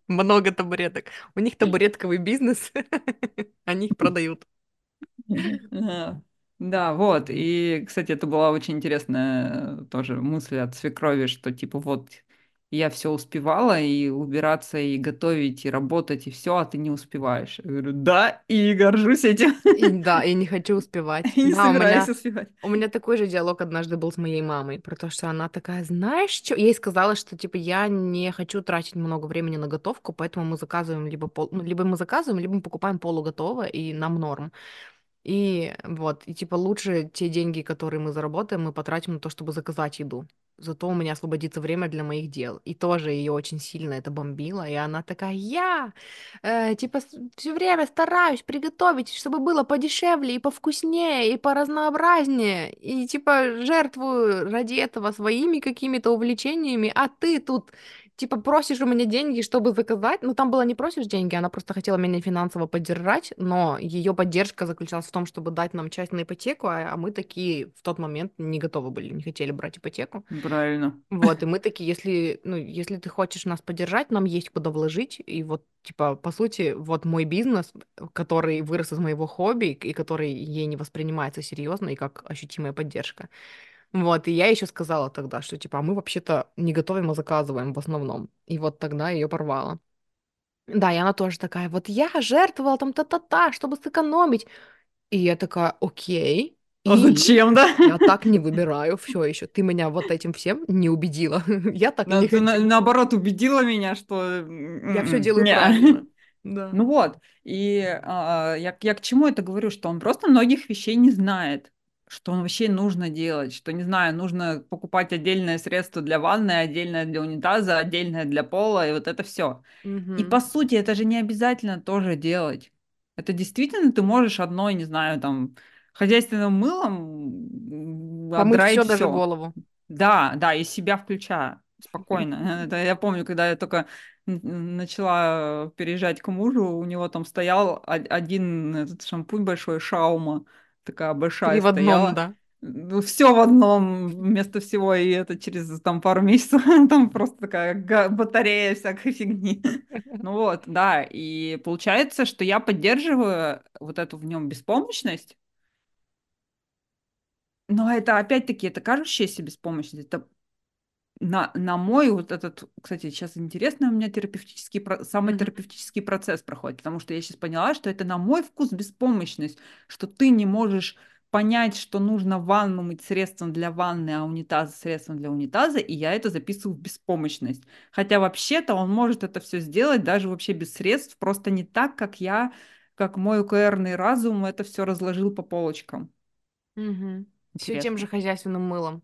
Много табуреток. У них табуретковый бизнес, они их продают. Да, вот. И, кстати, это была очень интересная э, тоже мысль от свекрови, что типа вот я все успевала и убираться, и готовить, и работать, и все, а ты не успеваешь. Я говорю, да, и горжусь этим, И да, и не хочу успевать. и не Да, у собираюсь меня успевать. У меня такой же диалог однажды был с моей мамой, про то, что она такая, знаешь, что? Я ей сказала, что, типа, я не хочу тратить много времени на готовку, поэтому мы заказываем либо пол... ну, либо мы заказываем, либо мы покупаем полуготовое, и нам норм. И вот, и типа лучше те деньги, которые мы заработаем, мы потратим на то, чтобы заказать еду. Зато у меня освободится время для моих дел. И тоже ее очень сильно это бомбило. И она такая, я, э, типа, все время стараюсь приготовить, чтобы было подешевле и повкуснее, и поразнообразнее. И, типа, жертвую ради этого своими какими-то увлечениями. А ты тут типа, просишь у меня деньги, чтобы заказать. Ну, там было не просишь деньги, она просто хотела меня финансово поддержать, но ее поддержка заключалась в том, чтобы дать нам часть на ипотеку, а, а мы такие в тот момент не готовы были, не хотели брать ипотеку. Правильно. Вот, и мы такие, если, ну, если ты хочешь нас поддержать, нам есть куда вложить, и вот, типа, по сути, вот мой бизнес, который вырос из моего хобби, и который ей не воспринимается серьезно и как ощутимая поддержка. Вот, и я еще сказала тогда, что типа, а мы вообще-то не готовим, а заказываем в основном. И вот тогда ее порвала. Да, и она тоже такая, вот я жертвовала там та-та-та, чтобы сэкономить. И я такая, окей. А И зачем, да? я так не выбираю все еще. Ты меня вот этим всем не убедила. Я так На- не ты на- хочу. наоборот убедила меня, что... Я все делаю не. правильно. Да. Ну вот, и а, я, я к чему это говорю, что он просто многих вещей не знает, что вообще нужно делать, что, не знаю, нужно покупать отдельное средство для ванны, отдельное для унитаза, отдельное для пола, и вот это все. И Мгм. по сути, это же не обязательно тоже делать. Это действительно ты можешь одной, не знаю, там, хозяйственным мылом Помыть все, отдраить даже все. голову. Да, да, и себя включая. Спокойно. Это я помню, когда я только начала переезжать к мужу, у него там стоял один этот шампунь большой, Шаума, такая большая Три в одном, стояла. да. все в одном вместо всего, и это через там пару месяцев там просто такая батарея всякой фигни. Ну вот, да, и получается, что я поддерживаю вот эту в нем беспомощность, но это опять-таки, это кажущаяся беспомощность, это на, на мой вот этот, кстати, сейчас интересно у меня терапевтический, самый Мгм. терапевтический процесс проходит, потому что я сейчас поняла, что это на мой вкус беспомощность, что ты не можешь понять, что нужно ванну мыть средством для ванны, а унитаз средством для унитаза, и я это записываю в беспомощность. Хотя вообще-то он может это все сделать даже вообще без средств, просто не так, как я, как мой УКРный разум это все разложил по полочкам. Мгм. Все тем же хозяйственным мылом.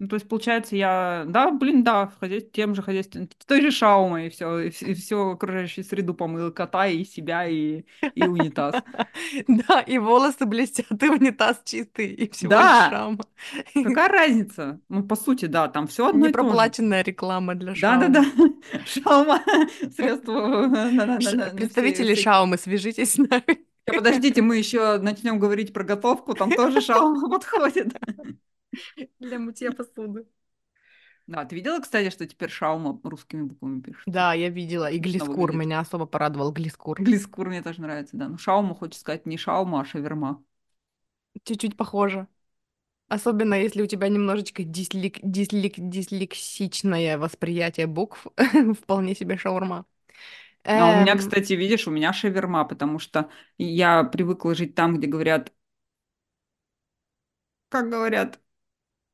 Ну, то есть, получается, я, да, блин, да, в хозяйстве, тем же хозяйственным, той же шаумой, и все, и, все окружающую среду помыл, кота, и себя, и, и унитаз. Да, и волосы блестят, и унитаз чистый, и всего лишь Да, шаума. какая разница? Ну, по сути, да, там все одно. Непроплаченная реклама для Да-да-да, шаумы. шаума, средство все, Представители все- шаумы, свяжитесь с нами Подождите, мы еще начнем говорить про готовку, там тоже шаума подходит. для мытья посуды. Да, ты видела, кстати, что теперь шаума русскими буквами пишется? Да, я видела. И глискур меня особо порадовал. Глискур. Глискур мне тоже нравится, да. Ну, шаума, хочется сказать, не шаума, а шаверма. Чуть-чуть похоже. Особенно если у тебя немножечко дислек... дислек... дислексичное восприятие букв. Вполне себе шаурма. А у меня, Эм, кстати, видишь, у меня шаверма, потому что я привыкла жить там, где говорят, как говорят,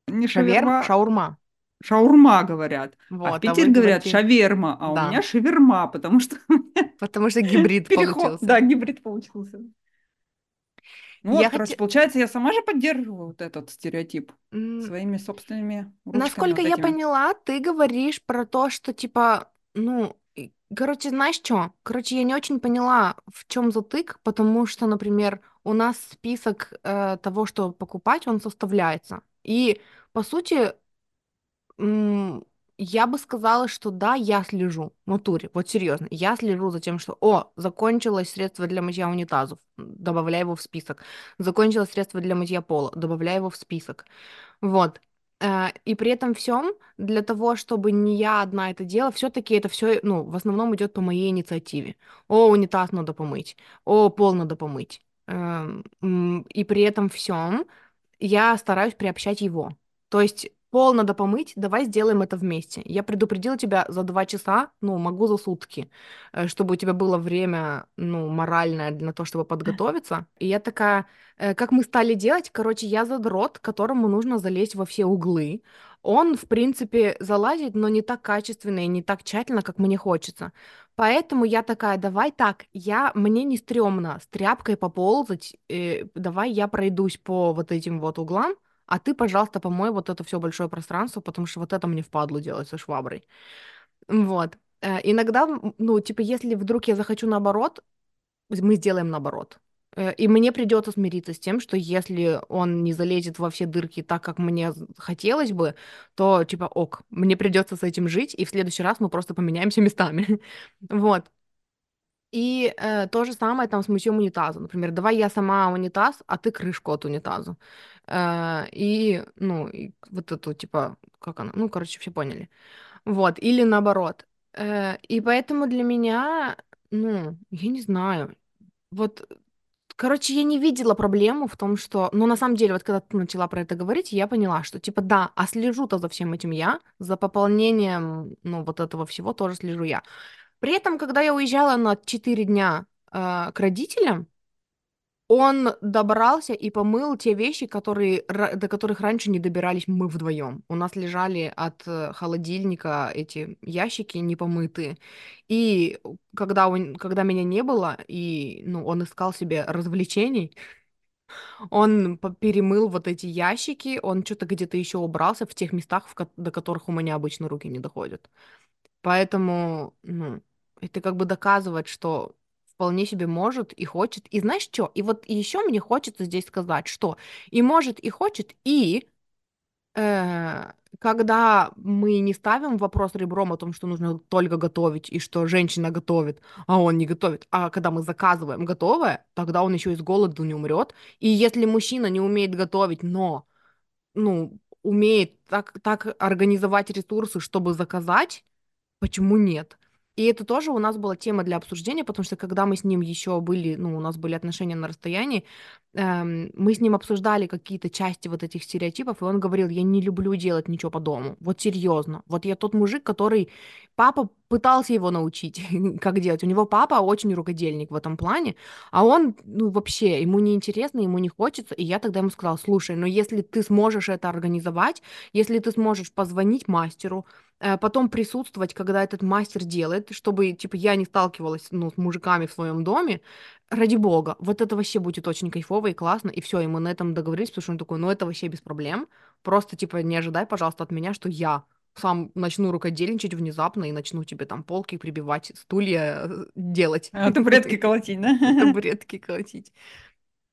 не шавер... шаверма, Шаурма. шаурма говорят. А в Вот, а Питере вы говорят говорите... шаверма, а у Да, меня шаверма, потому что потому что гибрид переход, получился. да, гибрид получился. Ну Я вот, короче, хотела... получается, я сама же поддерживаю вот этот стереотип своими собственными ручками Насколько вот я поняла, ты говоришь про то, что типа, ну, короче, знаешь что? Короче, я не очень поняла, в чем затык, потому что, например, у нас список э, того, что покупать, он составляется. И, по сути, я бы сказала, что да, я слежу в натуре, вот серьезно, я слежу за тем, что, о, закончилось средство для мытья унитазов, добавляю его в список. Закончилось средство для мытья пола, добавляю его в список. Вот. Э, И при этом всем, для того, чтобы не я одна это делала, все-таки это все, ну, в основном идет по моей инициативе. О, унитаз надо помыть. О, пол надо помыть. Эм, И при этом всем я стараюсь приобщать его. То есть пол надо помыть, давай сделаем это вместе. Я предупредила тебя за два часа, ну, могу за сутки, э, чтобы у тебя было время, ну, моральное на то, чтобы подготовиться. И я такая, э, как мы стали делать, короче, я задрот, которому нужно залезть во все углы. Он, в принципе, залазит, но не так качественно и не так тщательно, как мне хочется. Поэтому я такая, давай так, я, мне не стрёмно с тряпкой поползать, э, давай я пройдусь по вот этим вот углам, а ты, пожалуйста, помой вот это все большое пространство, потому что вот это мне впадлу делать со шваброй. Вот. Э, иногда, ну, типа, если вдруг я захочу наоборот, мы сделаем наоборот. Э, И мне придется смириться с тем, что если он не залезет во все дырки так, как мне хотелось бы, то типа ок, мне придется с этим жить, и в следующий раз мы просто поменяемся местами. Вот. И э, то же самое там с мытьем унитаза. Например, давай я сама унитаз, а ты крышку от унитаза. Э, и, ну, и вот эту, типа, как она? Ну, короче, все поняли. Вот, или наоборот. Э, и поэтому для меня, ну, я не знаю. Вот Короче, я не видела проблему в том, что... Ну, на самом деле, вот когда ты начала про это говорить, я поняла, что, типа, да, а слежу-то за всем этим я, за пополнением, ну, вот этого всего тоже слежу я. При этом, когда я уезжала на 4 дня э, к родителям, он добрался и помыл те вещи, которые, до которых раньше не добирались мы вдвоем. У нас лежали от э, холодильника эти ящики непомытые. И когда, он, когда меня не было, и ну, он искал себе развлечений, он перемыл вот эти ящики, он что-то где-то еще убрался в тех местах, в ко- до которых у меня обычно руки не доходят. Поэтому, ну, это как бы доказывает, что вполне себе может и хочет. И знаешь что? И вот еще мне хочется здесь сказать, что и может, и хочет, и э, когда мы не ставим вопрос ребром о том, что нужно только готовить, и что женщина готовит, а он не готовит, а когда мы заказываем готовое, тогда он еще и с голоду не умрет. И если мужчина не умеет готовить, но, ну, умеет так, так организовать ресурсы, чтобы заказать, Почему нет? И это тоже у нас была тема для обсуждения, потому что когда мы с ним еще были, ну, у нас были отношения на расстоянии, эм, мы с ним обсуждали какие-то части вот этих стереотипов, и он говорил, я не люблю делать ничего по дому. Вот серьезно. Вот я тот мужик, который... Папа пытался его научить, как делать. У него папа очень рукодельник в этом плане, а он, ну, вообще, ему не интересно, ему не хочется. И я тогда ему сказала, слушай, но если ты сможешь это организовать, если ты сможешь позвонить мастеру, потом присутствовать, когда этот мастер делает, чтобы, типа, я не сталкивалась, ну, с мужиками в своем доме, ради бога, вот это вообще будет очень кайфово и классно, и все, и мы на этом договорились, потому что он такой, ну, это вообще без проблем, просто, типа, не ожидай, пожалуйста, от меня, что я сам начну рукодельничать внезапно и начну тебе там полки прибивать, стулья э, делать. А, Табуретки колотить, да? Табуретки колотить.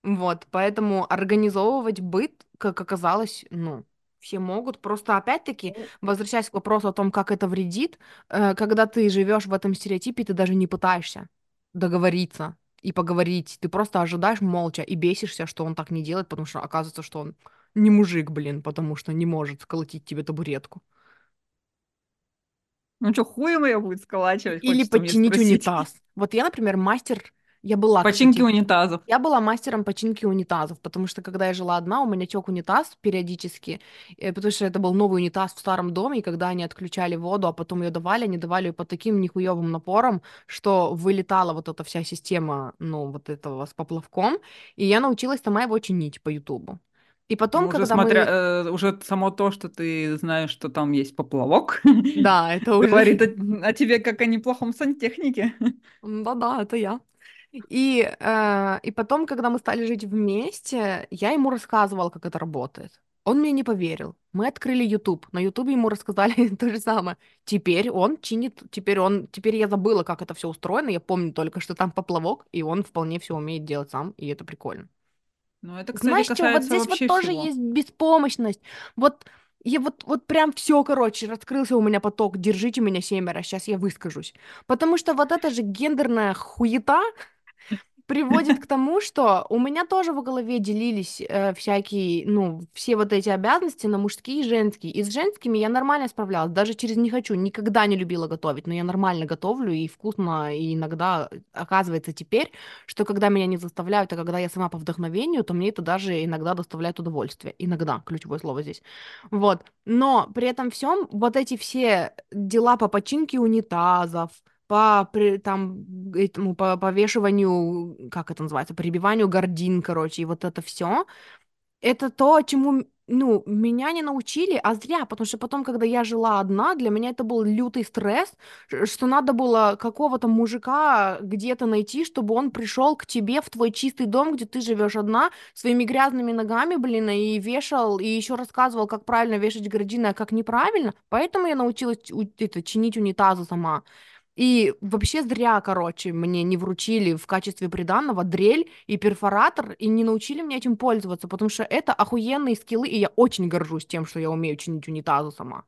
Вот, поэтому организовывать быт, как оказалось, ну, все могут. Просто опять-таки, возвращаясь к вопросу о том, как это вредит, э, когда ты живешь в этом стереотипе, ты даже не пытаешься договориться и поговорить. Ты просто ожидаешь молча и бесишься, что он так не делает, потому что оказывается, что он не мужик, блин, потому что не может сколотить тебе табуретку. Ну что, хуем ее будет сколачивать, Или спросить. унитаз. Вот я, например, мастер, я была, Починки кстати, унитазов. Я была мастером починки унитазов, потому что когда я жила одна, у меня тек унитаз периодически, э, потому что это был новый унитаз в старом доме, и когда они отключали воду, а потом ее давали, они давали ее под таким нихуевым напором, что вылетала вот эта вся система, ну, вот этого с поплавком, и я научилась сама его чинить по Ютубу. И потом, Ну, уже когда смотря, мы... э, уже само то, что ты знаешь, что там есть поплавок, Да, это уже... говорит о, о тебе как о неплохом сантехнике. Да-да, это я. И, э, и потом, когда мы стали жить вместе, я ему рассказывала, как это работает. Он мне не поверил. Мы открыли YouTube. На YouTube ему рассказали то же самое. Теперь он чинит, теперь он, теперь я забыла, как это все устроено. Я помню только, что там поплавок, и он вполне все умеет делать сам, и это прикольно. Ну, это, кстати, Знаешь что, вот здесь вот тоже всего. есть беспомощность. Вот я вот, вот прям все, короче, раскрылся у меня поток. Держите меня семеро, сейчас я выскажусь. Потому что вот эта же гендерная хуета, приводит к тому, что у меня тоже в голове делились э, всякие, ну, все вот эти обязанности на мужские и женские. И с женскими я нормально справлялась, даже через «не хочу», никогда не любила готовить, но я нормально готовлю и вкусно, и иногда оказывается теперь, что когда меня не заставляют, а когда я сама по вдохновению, то мне это даже иногда доставляет удовольствие. Иногда, ключевое слово здесь. Вот. Но при этом всем вот эти все дела по починке унитазов, по там этому по повешиванию, как это называется, прибиванию гордин, короче, и вот это все. Это то, чему ну, меня не научили, а зря, потому что потом, когда я жила одна, для меня это был лютый стресс, что надо было какого-то мужика где-то найти, чтобы он пришел к тебе в твой чистый дом, где ты живешь одна, своими грязными ногами, блин, и вешал, и еще рассказывал, как правильно вешать гардины, а как неправильно. Поэтому я научилась это, чинить унитазы сама. И вообще зря, короче, мне не вручили в качестве приданого дрель и перфоратор, и не научили меня этим пользоваться, потому что это охуенные скиллы, и я очень горжусь тем, что я умею чинить унитазы сама.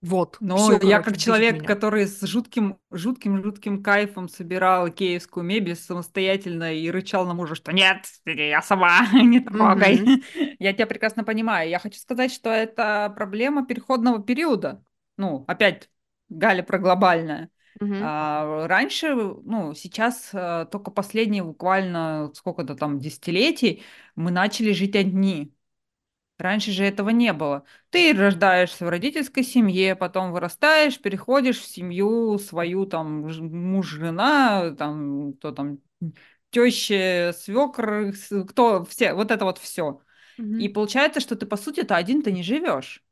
Вот, Но все, я короче, как человек, меня. который с жутким, жутким, жутким кайфом собирал киевскую мебель самостоятельно и рычал на мужа, что нет, я сама, не трогай. Я тебя прекрасно понимаю. Я хочу сказать, что это проблема переходного периода. Ну, опять, Галя про глобальное. угу, А, раньше, ну, сейчас э, только последние буквально сколько-то там десятилетий мы начали жить одни. Раньше же этого не было. Ты рождаешься в родительской семье, потом вырастаешь, переходишь в семью свою, там, муж, жена, там, кто там, теща, свекр, кто, все, вот это вот все. И угу, получается, что ты, по сути, то один ты не живешь.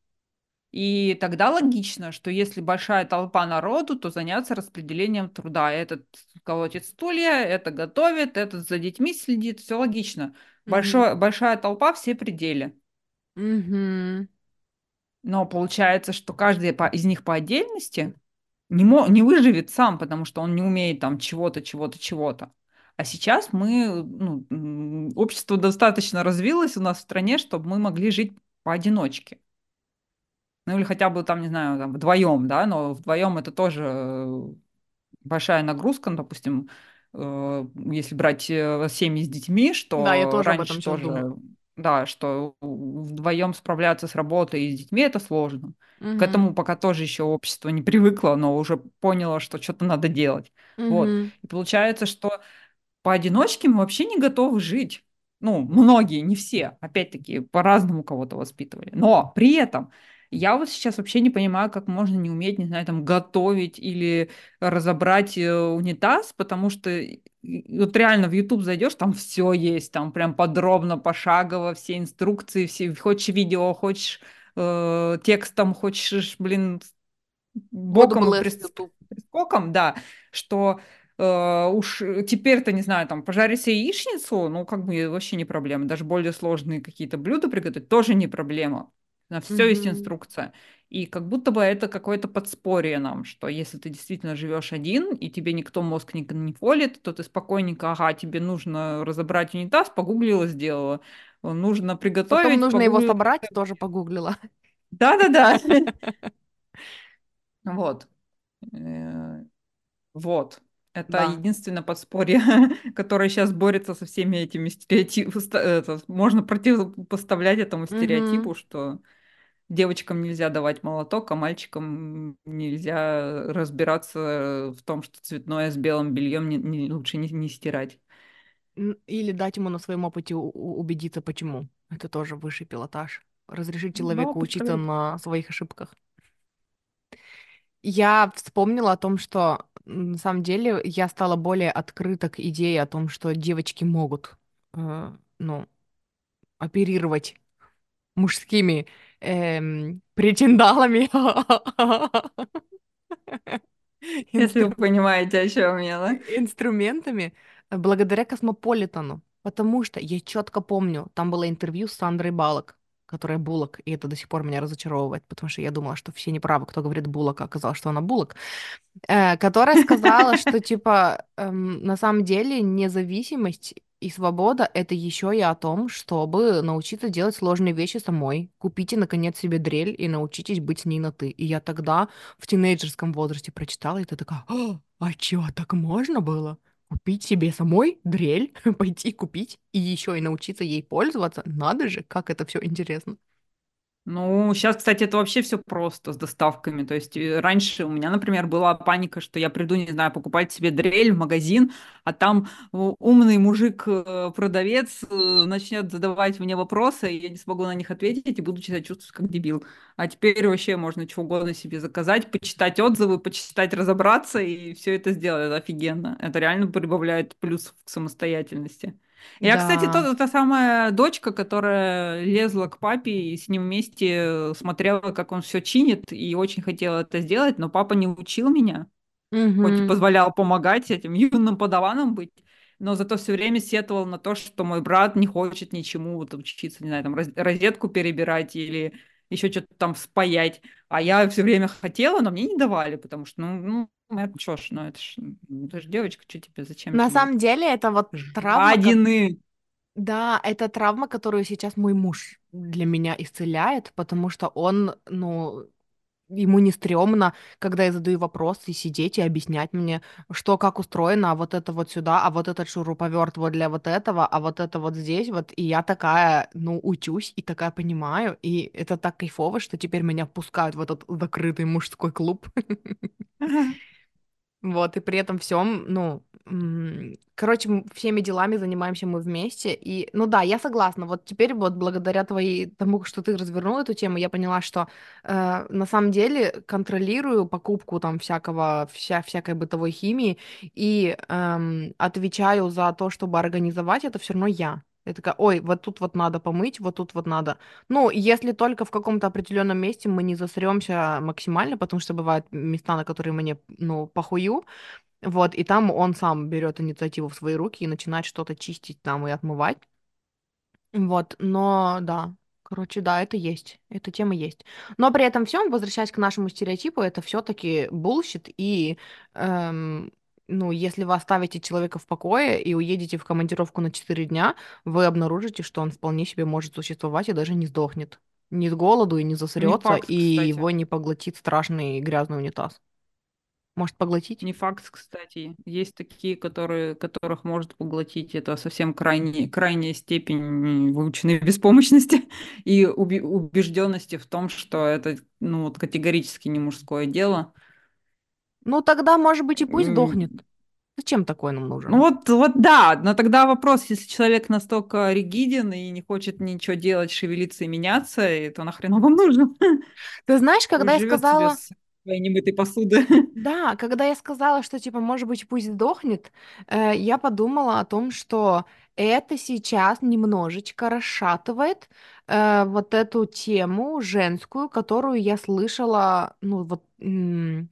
И тогда логично, что если большая толпа народу, то заняться распределением труда. Этот колотит стулья, это готовит, этот за детьми следит, все логично. угу, Большое, большая толпа, все пределы. угу, Но получается, что каждый из них по отдельности не, мо- не выживет сам, потому что он не умеет там чего-то, чего-то, чего-то. А сейчас мы, ну, общество достаточно развилось у нас в стране, чтобы мы могли жить поодиночке. Ну или хотя бы там, не знаю, там, вдвоем, да, но вдвоем это тоже э, большая нагрузка, ну, допустим, э, если брать э, семьи с детьми, Да, я что тоже об этом раньше сейчас думаю. тоже, да, что вдвоем справляться с работой и с детьми это сложно. К Угу, этому пока тоже еще общество не привыкло, но уже поняло, что что-то надо делать. Вот. угу. И получается, что Поодиночке мы вообще не готовы жить. Ну, многие, не все. Опять-таки, по-разному кого-то воспитывали. Но при этом я вот сейчас вообще не понимаю, как можно не уметь, не знаю, там, готовить или разобрать э, унитаз, потому что вот реально в YouTube зайдешь, там все есть, там прям подробно, пошагово, все инструкции, все, хочешь видео, хочешь э, текстом, хочешь, блин, боком прискоком, да, что э, уж теперь-то, не знаю, там, пожарить себе яичницу, ну, как бы вообще не проблема. Даже более сложные какие-то блюда приготовить тоже не проблема. На все есть Угу. инструкция. И как будто бы это какое-то подспорье нам, что если ты действительно живешь один, и тебе никто мозг не конфолит, то ты спокойненько, ага, тебе нужно разобрать унитаз, погуглила, сделала. Нужно Потом приготовить, нужно его погуглила. собрать, тоже погуглила. Да-да-да. Вот. Э, Вот. Это Да. единственное подспорье, которое сейчас борется со всеми этими стереотипами. Можно противопоставлять этому Угу. стереотипу, что девочкам нельзя давать молоток, а мальчикам нельзя разбираться в том, что цветное с белым бельем не, не- лучше не, не стирать. Или дать ему на своем опыте убедиться, почему. Это тоже высший пилотаж. Разрешить Да, человеку опыт учиться на своих ошибках. Я вспомнила о том, что на самом деле я стала более открыта к идее о том, что девочки могут, э, ну, оперировать мужскими эм, причиндалами, Если вы понимаете, о чем я, да? инструментами, э, благодаря Космополитану. Потому что я четко помню, там было интервью с Сандрой Балок, которая Булок, и это до сих пор меня разочаровывает, потому что я думала, что все неправы, кто говорит Булок, а оказалось, что она Булок. Э, которая сказала, что типа эм, на самом деле независимость и свобода это еще и о том, чтобы научиться делать сложные вещи самой. Купите, наконец, себе дрель и научитесь быть с ней на ты. И я тогда в тинейджерском возрасте прочитала, и ты такая, «А, а чё, так можно было? Купить себе самой дрель, пойти купить и еще и научиться ей пользоваться. Надо же, как это все интересно. Ну, сейчас, кстати, это вообще все просто с доставками. То есть э, раньше у меня, например, была паника, что я приду, не знаю, покупать себе дрель в магазин, а там у- умный мужик-продавец начнет задавать мне вопросы, и я не смогу на них ответить, и буду себя чувствовать как дебил. А теперь вообще можно чего угодно себе заказать, почитать отзывы, почитать, разобраться, и все это сделать. Это офигенно. Это реально прибавляет плюс к самостоятельности. Я, кстати, Да. тот, та самая дочка, которая лезла к папе и с ним вместе смотрела, как он все чинит, и очень хотела это сделать, но папа не учил меня, хоть и Мгм. позволял помогать этим юным подаванам быть, но зато все время сетовал на то, что мой брат не хочет ничему вот учиться, не знаю, там роз- розетку перебирать или еще что-то там спаять. А я все время хотела, но мне не давали, потому что, ну, ну это что ж, ну это ж, ну, ты ж девочка, что тебе, зачем На тебе? самом деле это вот травма, ко- Жадины. да, это травма, которую сейчас мой муж для меня исцеляет, потому что он, ну, ему не стрёмно, когда я задаю вопросы, сидеть и объяснять мне, что как устроено, а вот это вот сюда, а вот этот шуруповерт вот для вот этого, а вот это вот здесь вот. И я такая, ну, учусь и такая понимаю, и это так кайфово, что теперь меня пускают в этот закрытый мужской клуб. Вот, и при этом всем, ну, короче, всеми делами занимаемся мы вместе. И, ну да, я согласна. Вот теперь вот благодаря твоей, тому, что ты развернул эту тему, я поняла, что э, на самом деле контролирую покупку там всякого, вся, всякой бытовой химии и эм, отвечаю за то, чтобы организовать это все равно я. Я такая, ой, вот тут вот надо помыть, вот тут вот надо. Ну, если только в каком-то определенном месте мы не засремся максимально, потому что бывают места, на которые мне, ну, похую, вот, и там он сам берет инициативу в свои руки и начинает что-то чистить там и отмывать. Вот, но да, короче, да, это есть, эта тема есть. Но при этом всем, возвращаясь к нашему стереотипу, это все-таки bullshit, и, эм, ну, если вы оставите человека в покое и уедете в командировку на 4 дня, вы обнаружите, что он вполне себе может существовать и даже не сдохнет. Ни с голоду и не Не засрется, факт, и кстати. его не поглотит страшный грязный унитаз. Может поглотить? Не факт, кстати. Есть такие, которые, которых может поглотить. Это совсем крайне, крайняя степень выученной беспомощности и убежденности в том, что это ну, вот категорически не мужское дело. Ну, тогда, может быть, и пусть М, сдохнет. Зачем такой нам Ну нужен? вот, вот да, но тогда вопрос, если человек настолько ригиден и не хочет ничего делать, шевелиться и меняться, то нахрен он вам нужен? Ты знаешь, когда я сказала, с своей немытой посуды. да, когда я сказала, что, типа, может быть, пусть сдохнет, э, я подумала о том, что это сейчас немножечко расшатывает э, вот эту тему женскую, которую я слышала, ну, вот... м,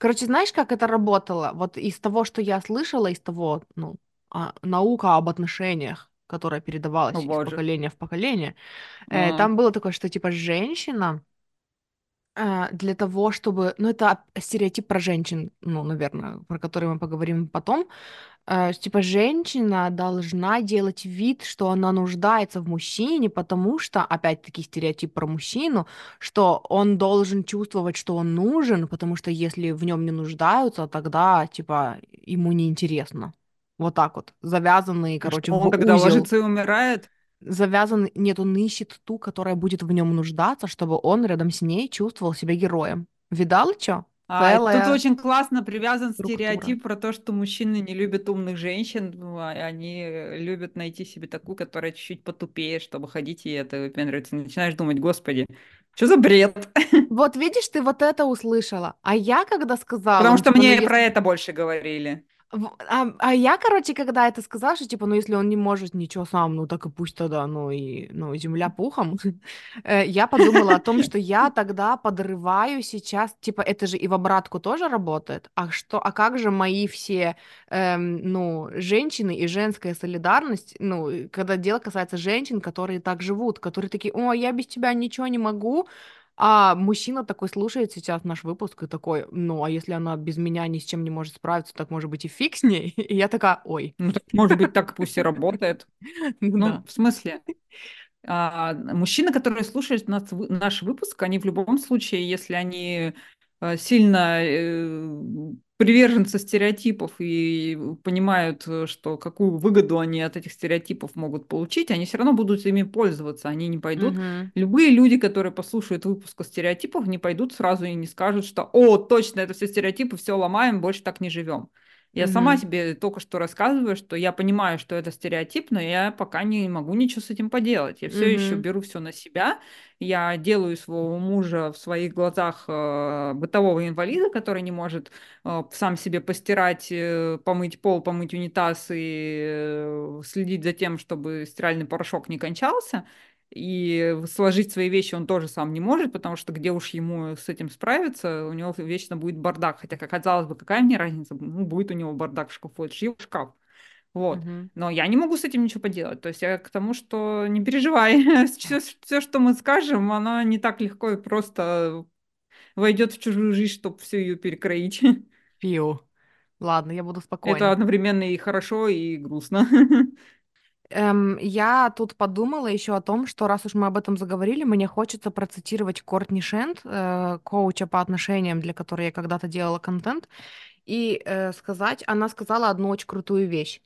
Короче, знаешь, как это работало? Вот из того, что я слышала, из того, ну, а, наука об отношениях, которая О передавалась из боже. поколения в поколение, э, А, там было такое, что, типа, женщина А, для того, чтобы... Ну, это стереотип про женщин, ну, наверное, про который мы поговорим потом. Э, типа, женщина должна делать вид, что она нуждается в мужчине, потому что, опять-таки, стереотип про мужчину, что он должен чувствовать, что он нужен, потому что если в нем не нуждаются, тогда, типа, ему неинтересно. Вот так вот. Завязанный, а что короче, он в тогда узел ложится и умирает? Завязан, нет, он ищет ту, которая будет в нем нуждаться, чтобы он рядом с ней чувствовал себя героем. Видал, что? А, тут очень классно привязан структура. стереотип про то, что мужчины не любят умных женщин, ну, а они любят найти себе такую, которая чуть-чуть потупее, чтобы ходить и это выпендриваться. Начинаешь думать, господи, что за бред? Вот видишь, ты вот это услышала. А я когда сказала, Потому что типа, ну мне про это больше говорили. А, а я, короче, когда это сказала, что, типа, ну, если он не может ничего сам, ну, так и пусть тогда, ну, и, ну, земля пухом, э, я подумала о том, что я тогда подрываю сейчас, типа, это же и в обратку тоже работает, а что, а как же мои все, эм, ну, женщины и женская солидарность, ну, когда дело касается женщин, которые так живут, которые такие, о, я без тебя ничего не могу, а мужчина такой слушает сейчас наш выпуск и такой, ну, а если она без меня ни с чем не может справиться, так может быть и фиг с ней? И я такая, ой, Ну, так, может быть, так пусть и работает. ну в смысле, А, мужчины, которые слушают нас, наш выпуск, они в любом случае, если они э, сильно э, приверженцы стереотипов и понимают, э, что какую выгоду они от этих стереотипов могут получить, они все равно будут ими пользоваться. Они не пойдут. Мгм. Любые люди, которые послушают выпуск о стереотипах, не пойдут сразу и не скажут, что «О, точно, это все стереотипы, все ломаем, больше так не живем». Я сама Мгм. себе только что рассказываю, что я понимаю, что это стереотип, но я пока не могу ничего с этим поделать. Я все еще Мгм. беру все на себя. Я делаю своего мужа в своих глазах э, бытового инвалида, который не может э, сам себе постирать, э, помыть пол, помыть унитаз и э, следить за тем, чтобы стиральный порошок не кончался. И сложить свои вещи он тоже сам не может, потому что где уж ему с этим справиться, у него вечно будет бардак. Хотя, как казалось бы, какая мне разница? Ну, будет у него бардак в шкафу, это же его шкаф. Вот. Мгм. Но я не могу с этим ничего поделать. То есть я к тому, что не переживай. Все, все, что мы скажем, оно не так легко и просто войдет в чужую жизнь, чтобы все ее перекроить. Фью. Ладно, я буду Это спокойна. одновременно и хорошо, и грустно. Эм, я тут подумала еще о том, что раз уж мы об этом заговорили, мне хочется процитировать Кортни Шент, э, коуча по отношениям, для которой я когда-то делала контент, и э, сказать, она сказала одну очень крутую вещь.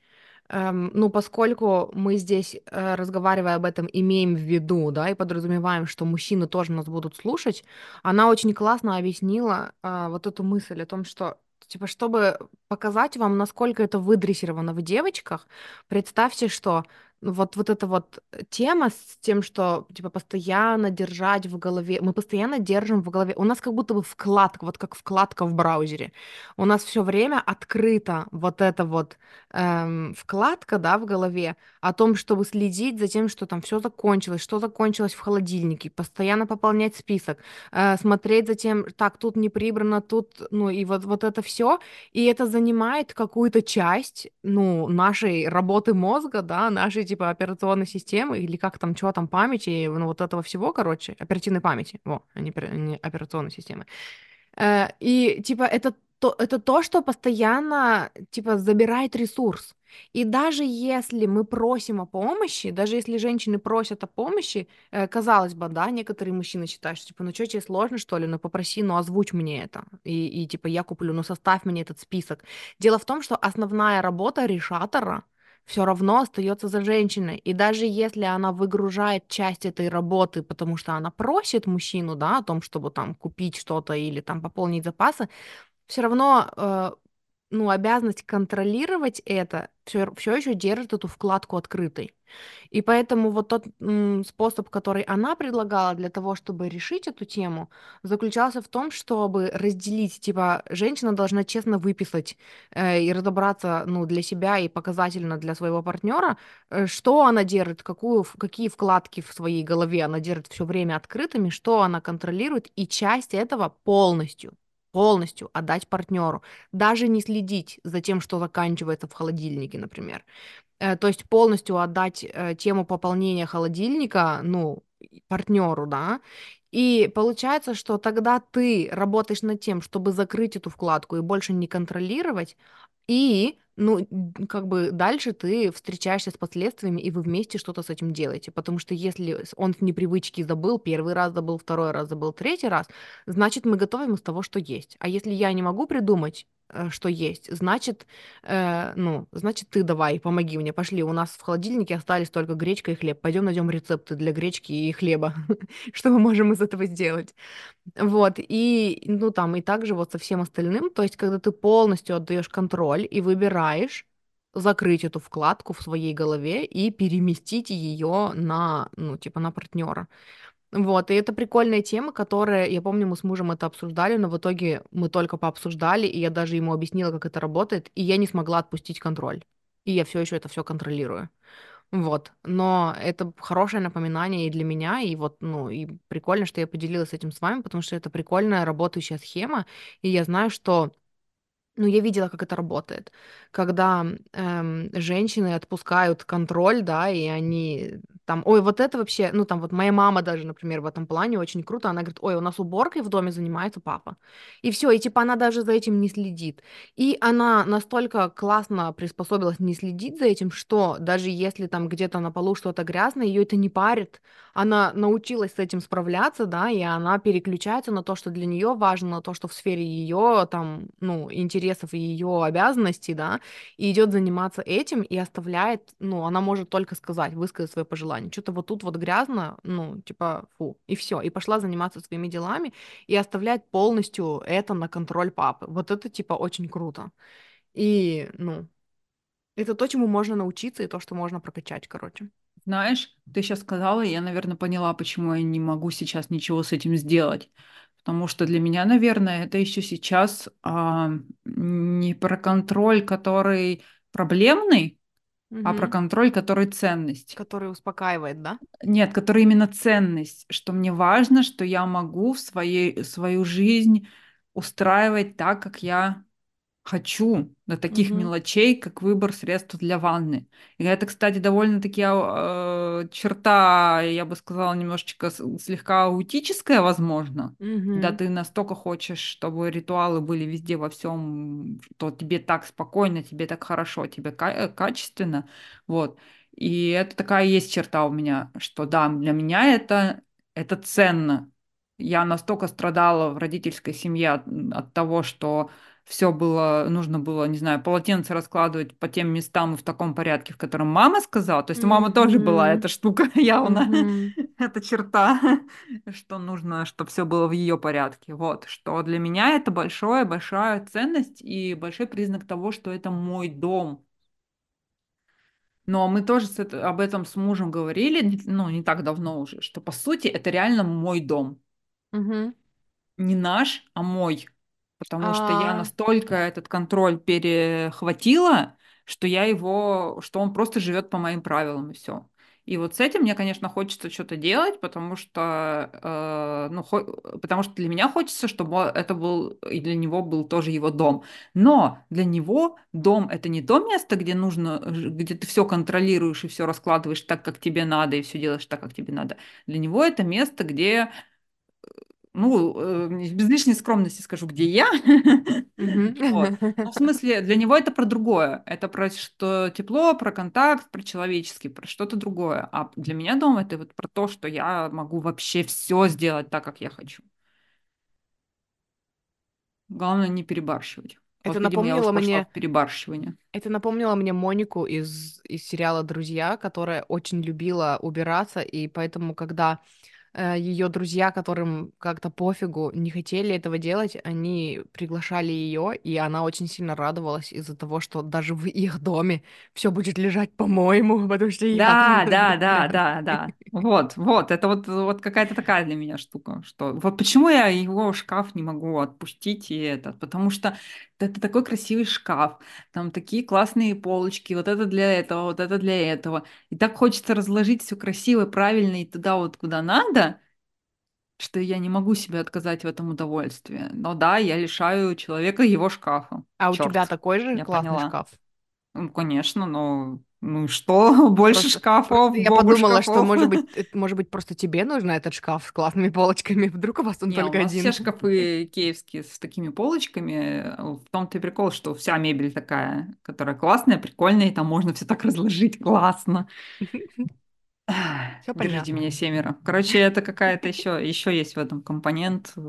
Эм, ну, поскольку мы здесь, э, разговаривая об этом, имеем в виду, да, и подразумеваем, что мужчины тоже нас будут слушать, она очень классно объяснила а, вот эту мысль о том, что Типа, чтобы показать вам, насколько это выдрессировано в девочках, представьте, что вот, вот эта вот тема с тем, что, типа, постоянно держать в голове, мы постоянно держим в голове, у нас как будто бы вкладка, вот как вкладка в браузере, у нас все время открыта вот эта вот эм, вкладка, да, в голове о том, чтобы следить за тем, что там все закончилось, что закончилось в холодильнике, постоянно пополнять список, э, смотреть за тем, так, тут не прибрано, тут, ну, и вот, вот это все, и это занимает какую-то часть, ну, нашей работы мозга, да, нашей, типа, операционной системы, или как там, чего там, памяти, ну, вот этого всего, короче, оперативной памяти, во, а не, не операционной системы. Э, и, типа, это то, это то, что постоянно, типа, забирает ресурс. И даже если мы просим о помощи, даже если женщины просят о помощи, э, казалось бы, да, некоторые мужчины считают, что, типа, ну что, тебе сложно, что ли, ну попроси, ну озвучь мне это, и, и типа, я куплю, ну составь мне этот список. Дело в том, что основная работа решатора все равно остается за женщиной. И даже если она выгружает часть этой работы, потому что она просит мужчину, да, о том, чтобы там купить что-то или там пополнить запасы, все равно, э, ну, обязанность контролировать это все, все еще держит эту вкладку открытой. И поэтому вот тот м, способ, который она предлагала для того, чтобы решить эту тему, заключался в том, чтобы разделить, типа, женщина должна честно выписать э, и разобраться, ну, для себя и показательно для своего партнера, э, что она держит, какую, какие вкладки в своей голове она держит все время открытыми, что она контролирует, и часть этого полностью полностью отдать партнеру, даже не следить за тем, что заканчивается в холодильнике, например. Э, то есть полностью отдать э, тему пополнения холодильника, ну, партнеру, да. И получается, что тогда ты работаешь над тем, чтобы закрыть эту вкладку и больше не контролировать, и, ну, как бы дальше ты встречаешься с последствиями, и вы вместе что-то с этим делаете. Потому что если с- он в непривычке забыл, первый раз забыл, второй раз забыл, третий раз, значит, мы готовим из того, что есть. А если я не могу придумать, что есть, значит, э, ну, значит, ты давай, помоги мне, пошли. У нас в холодильнике остались только гречка и хлеб. Пойдем найдем рецепты для гречки и хлеба. Что мы можем из этого сделать? Вот, и, ну, там, и также вот со всем остальным, то есть, когда ты полностью отдаешь контроль и выбираешь закрыть эту вкладку в своей голове и переместить ее на, ну, типа, на партнера. Вот, и это прикольная тема, которая, я помню, мы с мужем это обсуждали, но в итоге мы только пообсуждали, и я даже ему объяснила, как это работает, и я не смогла отпустить контроль. И я все еще это все контролирую. Вот, но это хорошее напоминание и для меня, и вот, ну, и прикольно, что я поделилась этим с вами, потому что это прикольная работающая схема, и я знаю, что ну, я видела, как это работает. Когда эм, женщины отпускают контроль, да, и они там, ой, вот это вообще, ну, там вот моя мама даже, например, в этом плане очень круто, она говорит, ой, у нас уборкой в доме занимается папа. И все, и типа она даже за этим не следит. И она настолько классно приспособилась не следить за этим, что даже если там где-то на полу что-то грязное, ее это не парит. Она научилась с этим справляться, да, и она переключается на то, что для нее важно, на то, что в сфере ее там, ну, интересов и ее обязанностей, да, и идет заниматься этим и оставляет, ну, она может только сказать, высказать свое пожелание. Что-то вот тут вот грязно, ну, типа, фу, и все. И пошла заниматься своими делами и оставляет полностью это на контроль папы. Вот это, типа, очень круто. И, ну, это то, чему можно научиться, и то, что можно прокачать, короче. Знаешь, ты сейчас сказала, я, наверное, поняла, почему я не могу сейчас ничего с этим сделать. Потому что для меня, наверное, это еще сейчас а, не про контроль, который проблемный, а про контроль, который ценность. Который успокаивает, да? Нет, который именно ценность, что мне важно, что я могу в своей, свою жизнь устраивать так, как я хочу, до таких Мгм. мелочей, как выбор средств для ванны. И это, кстати, довольно-таки э, черта, я бы сказала, немножечко слегка аутическая, возможно. Когда Мгм. ты настолько хочешь, чтобы ритуалы были везде во всем, что тебе так спокойно, тебе так хорошо, тебе ка- э, качественно, вот. И это такая есть черта у меня, что да, для меня это, это ценно. Я настолько страдала в родительской семье от, от того, что все было, нужно было, не знаю, полотенце раскладывать по тем местам и в таком порядке, в котором мама сказала. То есть у мамы тоже была эта штука явно, Мгм. эта черта, что нужно, чтобы все было в ее порядке. Вот, что для меня это большая, большая ценность и большой признак того, что это мой дом. Но мы тоже с это- об этом с мужем говорили, ну, не так давно уже, что по сути это реально мой дом. Мгм. не наш, а мой. Потому что я А, настолько этот контроль перехватила, что я его, что он просто живет по моим правилам и все. И вот с этим мне, конечно, хочется что-то делать, потому что, э, ну, хо- потому что для меня хочется, чтобы это был и для него был тоже его дом. Но для него дом это не то место, где нужно, где ты все контролируешь и все раскладываешь так, как тебе надо, и все делаешь так, как тебе надо. Для него это место, где ну, э, без лишней скромности скажу, где я. в смысле, для него это про другое. Это про что тепло, про контакт, про человеческий, про что-то другое. А для меня дом это вот про то, что я могу вообще все сделать так, как я хочу. Главное не перебарщивать. Это Вот, напомнило мне, перебарщивание. это напомнило мне Монику из, из сериала «Друзья», которая очень любила убираться, и поэтому, когда ее друзья, которым как-то пофигу, не хотели этого делать, они приглашали ее, и она очень сильно радовалась из-за того, что даже в их доме все будет лежать по-моему, потому что я Да, да, да, да, да. Вот, вот, это вот, вот какая-то такая для меня штука, что вот почему я его шкаф не могу отпустить и это, потому что это такой красивый шкаф, там такие классные полочки, вот это для этого, вот это для этого, и так хочется разложить все красиво, правильно и туда вот куда надо, что я не могу себе отказать в этом удовольствии. Но да, я лишаю человека его шкафа. А у тебя такой же классный поняла. шкаф? Ну, конечно, но ну что? Больше Просто, просто шкафов, я богу подумала, что, шкафов. может быть, может быть, просто тебе нужен этот шкаф с классными полочками. Вдруг у вас он Не, у только нас все один. шкафы киевские с такими полочками. В том-то и прикол, что вся мебель такая, которая классная, прикольная, и там можно все так разложить классно. Все Держите меня семеро. Короче, это какая-то еще, еще есть в этом компонент, э,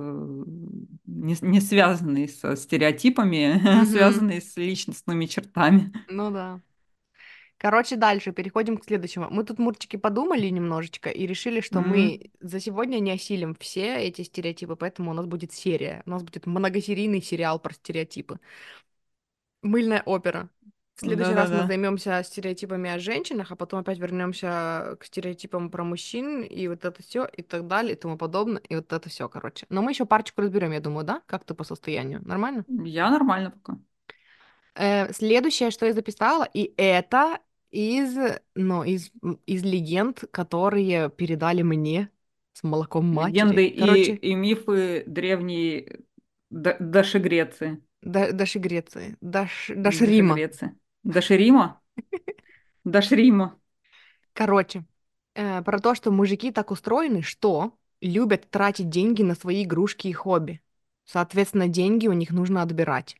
не, не связанный со стереотипами, а связанный с личностными чертами. Ну да. Короче, дальше переходим к следующему. Мы тут, Мурчики, подумали немножечко и решили, что М, мы за сегодня не осилим все эти стереотипы, поэтому у нас будет серия. У нас будет многосерийный сериал про стереотипы. Мыльная опера. В следующий раз мы Да-да-да. займемся стереотипами о женщинах, а потом опять вернемся к стереотипам про мужчин, и вот это все, и так далее, и тому подобное, и вот это все, короче. Но мы еще парочку разберем, я думаю, да? Как ты по состоянию? Нормально? Я нормально пока. Э, следующее, что я записала, и это из, ну, из, из легенд, которые передали мне с молоком матери. Легенды и, Короче, и мифы древней Д- Даши Греции. да, даже Греции, даже Даши Рима. Греции. Даши Рима? Даши Рима. Короче, э, про то, что мужики так устроены, что любят тратить деньги на свои игрушки и хобби. Соответственно, деньги у них нужно отбирать.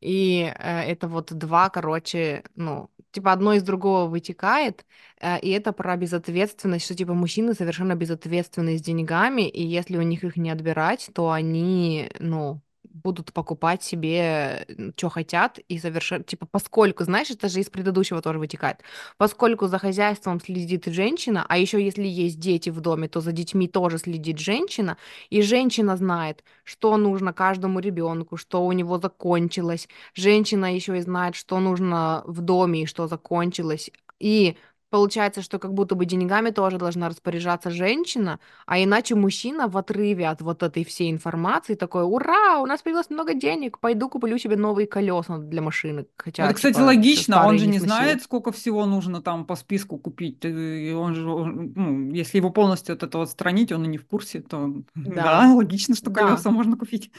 И э, это вот два, короче, ну, типа одно из другого вытекает, э, и это про безответственность, что типа мужчины совершенно безответственны с деньгами, и если у них их не отбирать, то они, ну, будут покупать себе, что хотят, и совершенно, типа, поскольку, знаешь, это же из предыдущего тоже вытекает, поскольку за хозяйством следит женщина, а еще если есть дети в доме, то за детьми тоже следит женщина, и женщина знает, что нужно каждому ребенку, что у него закончилось, женщина еще и знает, что нужно в доме и что закончилось, и Получается, что как будто бы деньгами тоже должна распоряжаться женщина, а иначе мужчина в отрыве от вот этой всей информации такой, ура, у нас появилось много денег, пойду куплю себе новые колеса для машины, хотя, Это, кстати, типа, логично. Он же не не знает, сколько всего нужно там по списку купить. И он же, он- ну, если его полностью от этого отстранить, он и не в курсе, то Да, да, логично, что да, колеса можно купить.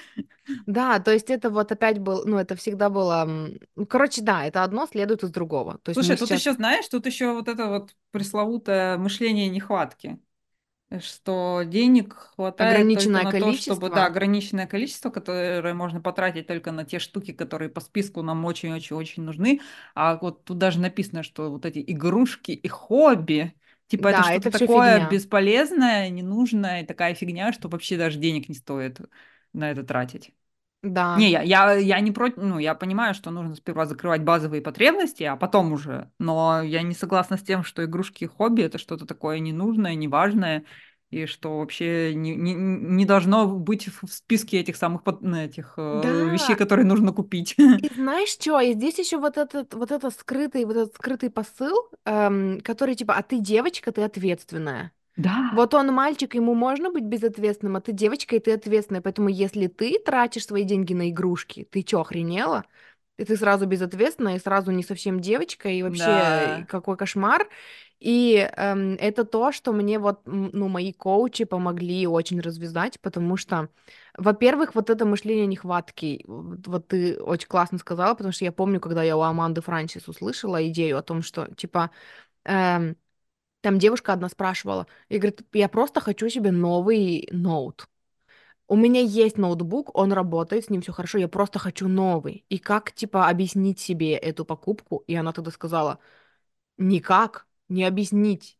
да, то есть это вот опять был, ну, это всегда было, ну, короче, да, это одно следует из другого. То есть Слушай, тут сейчас еще, знаешь, тут еще вот это вот пресловутое мышление нехватки. что денег хватает только ограниченное на то, чтобы, да, количество, ограниченное количество, которое можно потратить только на те штуки, которые по списку нам очень-очень-очень нужны. А вот тут даже написано, что вот эти игрушки и хобби, типа это да, что-то это все такое фигня. бесполезное, ненужное, такая фигня, что вообще даже денег не стоит на это тратить. Да, Не, я, я, я не против, ну, я понимаю, что нужно сперва закрывать базовые потребности, а потом уже. Но я не согласна с тем, что игрушки хобби это что-то такое ненужное, неважное, и что вообще не, не, не должно быть в списке этих самых ну, этих э, вещей, да, которые нужно купить. И знаешь что? И здесь еще вот этот, вот этот скрытый, вот этот скрытый посыл, эм, который типа, а ты девочка, ты ответственная. Да, Вот он мальчик, ему можно быть безответственным, а ты девочка, и ты ответственная. Поэтому если ты тратишь свои деньги на игрушки, ты чё, охренела? И ты сразу безответственная, и сразу не совсем девочка, и вообще да. какой кошмар. И эм, это то, что мне вот, ну, мои коучи помогли очень развязать, потому что, во-первых, вот это мышление нехватки, вот, вот ты очень классно сказала, потому что я помню, когда я у Аманды Франсис услышала идею о том, что, типа, эм, там девушка одна спрашивала, и говорит, я просто хочу себе новый ноут. У меня есть ноутбук, он работает, с ним все хорошо, я просто хочу новый. И как, типа, объяснить себе эту покупку? И она тогда сказала, никак, не объяснить.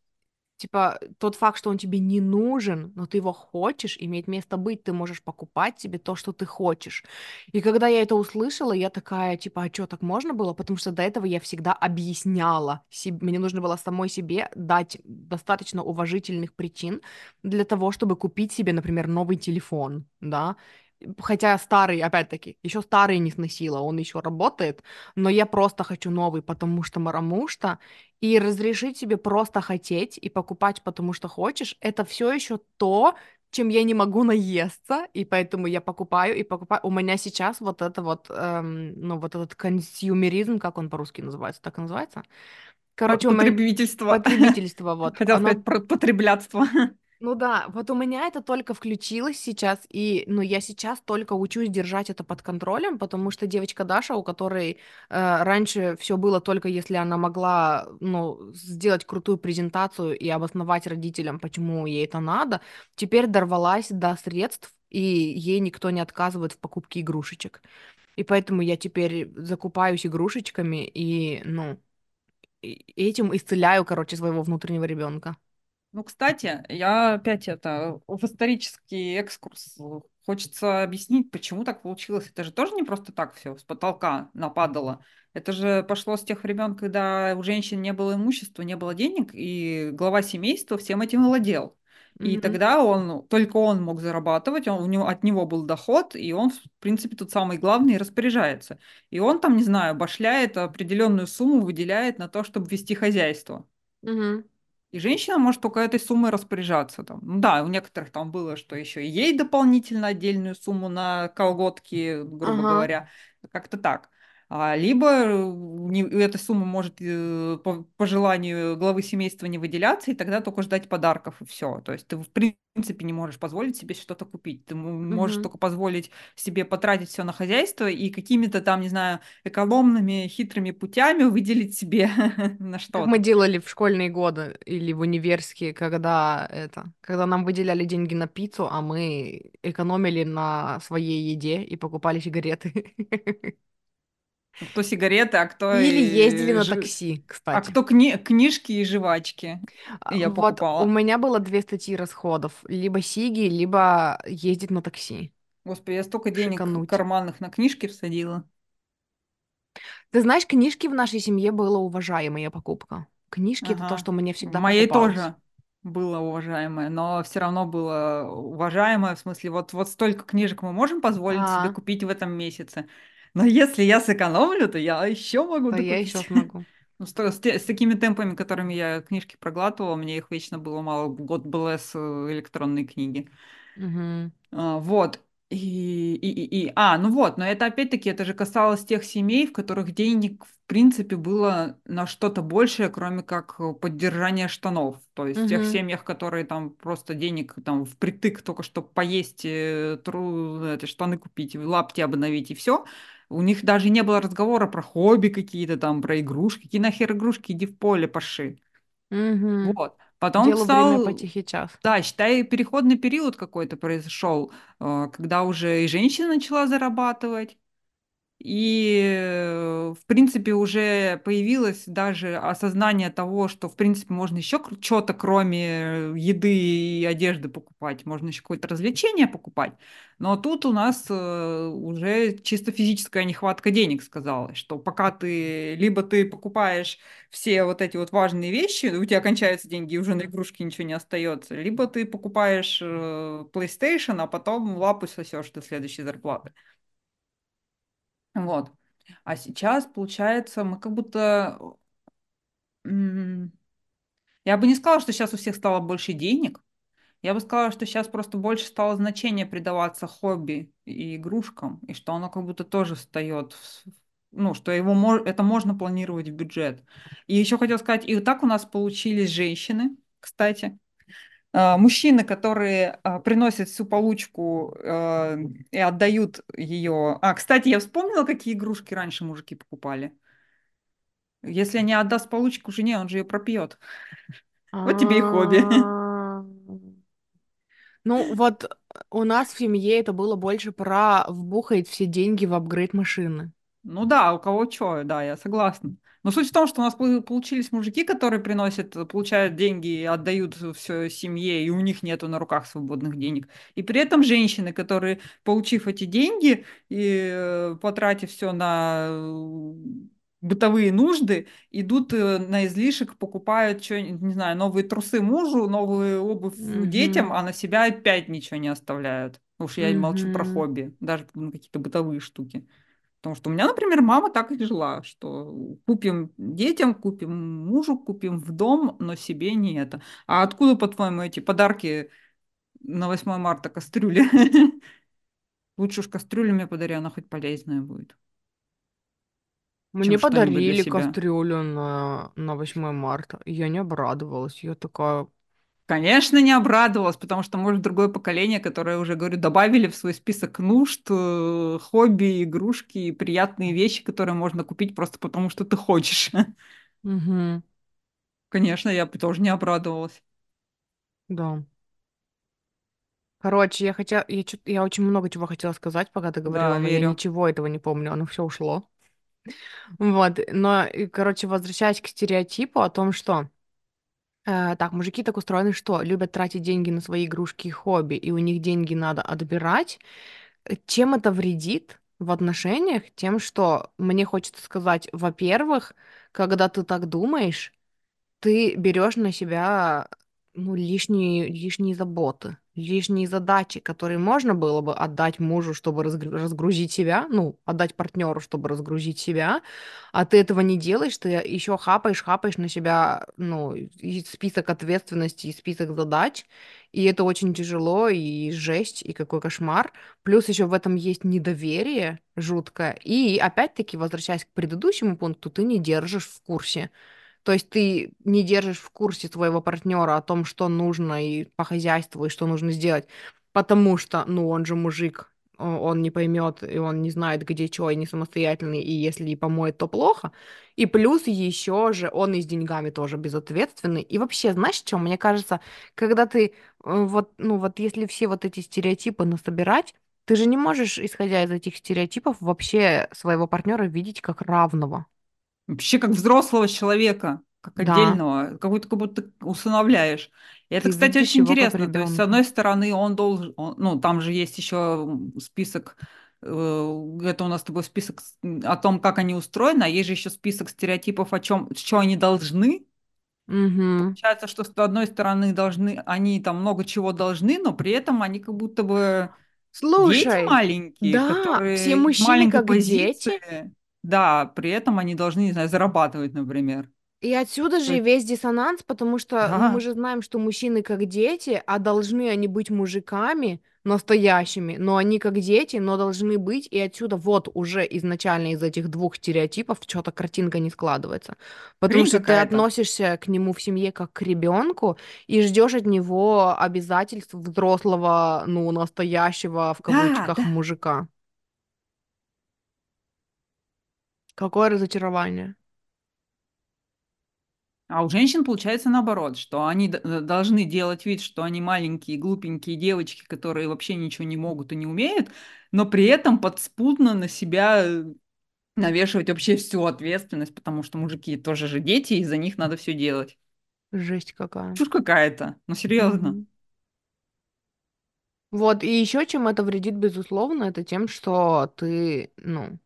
Типа, тот факт, что он тебе не нужен, но ты его хочешь, имеет место быть, ты можешь покупать себе то, что ты хочешь. И когда я это услышала, я такая, типа, а что, так можно было? Потому что до этого я всегда объясняла себе, мне нужно было самой себе дать достаточно уважительных причин для того, чтобы купить себе, например, новый телефон, да, Хотя старый, опять-таки, еще старый не сносила, он еще работает, но я просто хочу новый, потому что что, и разрешить себе просто хотеть и покупать, потому что хочешь, это все еще то, чем я не могу наесться, и поэтому я покупаю и покупаю. У меня сейчас вот это вот, эм, ну, вот этот консюмеризм, как он по-русски называется, так и называется? Короче, Потребительство. потребительство, вот, Хотела сказать про потреблятство. ну да, вот у меня это только включилось сейчас, и, ну, я сейчас только учусь держать это под контролем, потому что девочка Даша, у которой э, раньше все было только если она могла, ну, сделать крутую презентацию и обосновать родителям, почему ей это надо, теперь дорвалась до средств, и ей никто не отказывает в покупке игрушечек. И поэтому я теперь закупаюсь игрушечками и, ну, этим исцеляю, короче, своего внутреннего ребенка. Ну, кстати, я опять это в исторический экскурс. Хочется объяснить, почему так получилось. Это же тоже не просто так все с потолка нападало. Это же пошло с тех времен, когда у женщин не было имущества, не было денег, и глава семейства всем этим владел. И тогда он, только он мог зарабатывать, он, у него, от него был доход, и он, в принципе, тот самый главный и распоряжается. И он там, не знаю, башляет определенную сумму, выделяет на то, чтобы вести хозяйство. Угу. И женщина может только этой суммой распоряжаться. Там. Ну да, у некоторых там было, что еще и ей дополнительно отдельную сумму на колготки, грубо Ага. говоря. Как-то так. А, либо э, не- эта сумма может э, по, по желанию главы семейства не выделяться, и тогда только ждать подарков, и все. То есть ты, в принципе, не можешь позволить себе что-то купить. Ты можешь Мгм. только позволить себе потратить все на хозяйство и какими-то там, не знаю, экономными, хитрыми путями выделить себе на Как мы делали в школьные годы или в универские, когда это, когда нам выделяли деньги на пиццу, а мы экономили на своей еде и покупали сигареты. Кто сигареты, а кто, Или ездили и на такси, а кстати. кто кни- книжки и жвачки. А, Я Вот у покупала. меня было две статьи расходов. Либо сиги, либо ездить на такси. Господи, я столько денег шикануть. карманных на книжки всадила. Ты знаешь, книжки в нашей семье была уважаемая покупка. Книжки это то, Ага. что мне всегда моей покупалось. тоже было уважаемое, но все равно было уважаемое, в смысле, вот, вот столько книжек мы можем позволить себе А, купить в этом месяце. Но если я сэкономлю, то я еще могу то я еще смогу. Ну, с, с с такими темпами, которыми я книжки проглатывала, мне их вечно было мало. Год был с электронной книги. Мгм. А, Вот. И, и, и, и- а, ну вот, но это опять-таки, это же касалось тех семей, в которых денег, в принципе, было на что-то большее, кроме как э, поддержание штанов. То есть в тех семьях, которые там просто денег там впритык только чтобы поесть, э, тру, эти штаны купить, лапти обновить и все, у них даже не было разговора про хобби какие-то там, про игрушки. Какие нахер игрушки, иди в поле, паши. Мгм. Вот. Потом время по стал тихий час. да, считай, переходный период какой-то произошел, э, когда уже и женщина начала зарабатывать, и, в принципе, уже появилось даже осознание того, что, в принципе, можно еще что-то, кроме еды и одежды покупать, можно еще какое-то развлечение покупать. Но тут у нас э, уже чисто физическая нехватка денег сказалась, что пока ты, либо ты покупаешь все вот эти вот важные вещи, у тебя кончаются деньги, и уже на игрушки ничего не остается, либо ты покупаешь э, PlayStation, а потом лапу сосешь до следующей зарплаты. Вот. А сейчас, получается, мы как будто... Я бы не сказала, что сейчас у всех стало больше денег. Я бы сказала, что сейчас просто больше стало значения придаваться хобби и игрушкам, и что оно как будто тоже встает, в ну, что его мо- это можно планировать в бюджет. И еще хотел сказать, и так у нас получились женщины, кстати. А, Мужчины, которые а, приносят всю получку а, и отдают ее. А, кстати, я вспомнила, какие игрушки раньше мужики покупали. Если не отдаст получку жене, он же ее пропьет. Вот тебе и хобби. Ну, вот у нас в семье это было больше про вбухать все деньги в апгрейд машины. Ну да, у кого что, да, я согласна. Но суть в том, что у нас пол- получились мужики, которые приносят, получают деньги и отдают все семье, и у них нету на руках свободных денег. И при этом женщины, которые, получив эти деньги и э, потратив все на э, бытовые нужды, идут э, на излишек, покупают, что, не знаю, новые трусы мужу, новую обувь детям, Угу, а на себя опять ничего не оставляют. Уж я молчу про хобби, даже ну, какие-то бытовые штуки. Потому что у меня, например, мама так и жила, что купим детям, купим мужу, купим в дом, но себе не это. А откуда, по-твоему, эти подарки на 8 марта кастрюли? Лучше уж кастрюлю мне подари, она хоть полезная будет, Мне подарили кастрюлю на, на 8 марта. Я не обрадовалась. Я такая, Конечно, не обрадовалась, потому что, может, другое поколение, которое уже, говорю, добавили в свой список нужд, э, хобби, игрушки и приятные вещи, которые можно купить просто потому, что ты хочешь. угу, Конечно, я тоже не обрадовалась. да. Короче, я хотела, я, чё- я очень много чего хотела сказать, пока ты Да, говорила, но я верю. ничего этого не помню, оно все ушло. Вот, но, короче, возвращаясь к стереотипу о том, что э, так, мужики так устроены, что любят тратить деньги на свои игрушки и хобби, и у них деньги надо отбирать. Э, Чем это вредит в отношениях? Тем, что мне хочется сказать, во-первых, когда ты так думаешь, ты берешь на себя ну, лишние, лишние заботы, лишние задачи, которые можно было бы отдать мужу, чтобы разгру- разгрузить себя, ну, отдать партнеру, чтобы разгрузить себя, а ты этого не делаешь, ты еще хапаешь, хапаешь на себя, ну, и список ответственности, и список задач, и это очень тяжело, и жесть, и какой кошмар. Плюс еще в этом есть недоверие жуткое. И опять-таки, возвращаясь к предыдущему пункту, ты не держишь в курсе то есть ты не держишь в курсе своего партнера о том, что нужно и по хозяйству, и что нужно сделать, потому что, ну, он же мужик, о- он не поймет, и он не знает, где что, и не самостоятельный, и если и помоет, то плохо. И плюс еще же он и с деньгами тоже безответственный. И вообще, знаешь, что, мне кажется, когда ты, э, вот, ну, вот если все вот эти стереотипы насобирать, ты же не можешь, исходя из этих стереотипов, вообще своего партнера видеть как равного. Вообще как взрослого человека, как Да. отдельного, какой-то как будто усыновляешь. И это, Ты кстати, очень интересно. То есть, с одной стороны, он должен, он- ну, там же есть еще список, э, это у нас с тобой список о том, как они устроены, а есть же еще список стереотипов о чем, что они должны. Угу. Получается, что с одной стороны должны, они там много чего должны, но при этом они как будто бы дети Слушай, маленькие, да, все которые из мужчины как дети, позиции, да, при этом они должны, не знаю, зарабатывать, например. И отсюда же весь диссонанс, потому что, ну, мы да, же знаем, что мужчины как дети, а должны они быть мужиками настоящими, но они как дети, но должны быть, и отсюда вот уже изначально из этих двух стереотипов что-то картинка не складывается. Потому хрень что ты относишься к нему в семье как к ребенку и ждешь от него обязательств взрослого, ну, настоящего, в Да, кавычках, да. мужика. Какое разочарование. А у женщин получается наоборот, что они д- должны делать вид, что они маленькие, глупенькие девочки, которые вообще ничего не могут и не умеют, но при этом подспудно на себя э, навешивать вообще всю ответственность, потому что мужики тоже же дети, и за них надо все делать. Жесть какая. Чушь какая-то, ну серьезно. Мгм. Вот, и еще чем это вредит, безусловно, это тем, что ты, ну,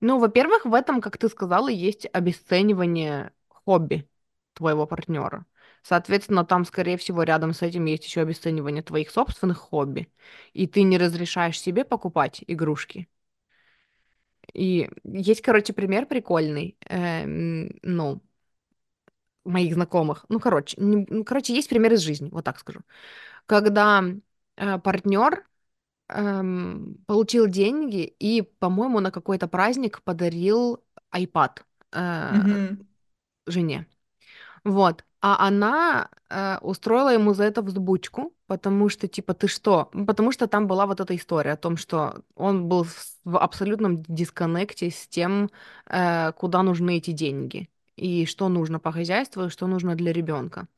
ну, во-первых, в этом, как ты сказала, есть обесценивание хобби твоего партнера. Соответственно, там, скорее всего, рядом с этим есть еще обесценивание твоих собственных хобби, и ты не разрешаешь себе покупать игрушки. И есть, короче, пример прикольный, эм, ну, моих знакомых. Ну, короче, не- ну, короче, есть пример из жизни, вот так скажу. Когда партнер эм, получил деньги и, по-моему, на какой-то праздник подарил iPad э, Мгм. жене. Вот. А она э, устроила ему за это взбучку, потому что, типа, ты что? Ну, Потому что там была вот эта история о том, что он был в абсолютном дисконнекте с тем, э, куда нужны эти деньги, и что нужно по хозяйству, и что нужно для ребенка.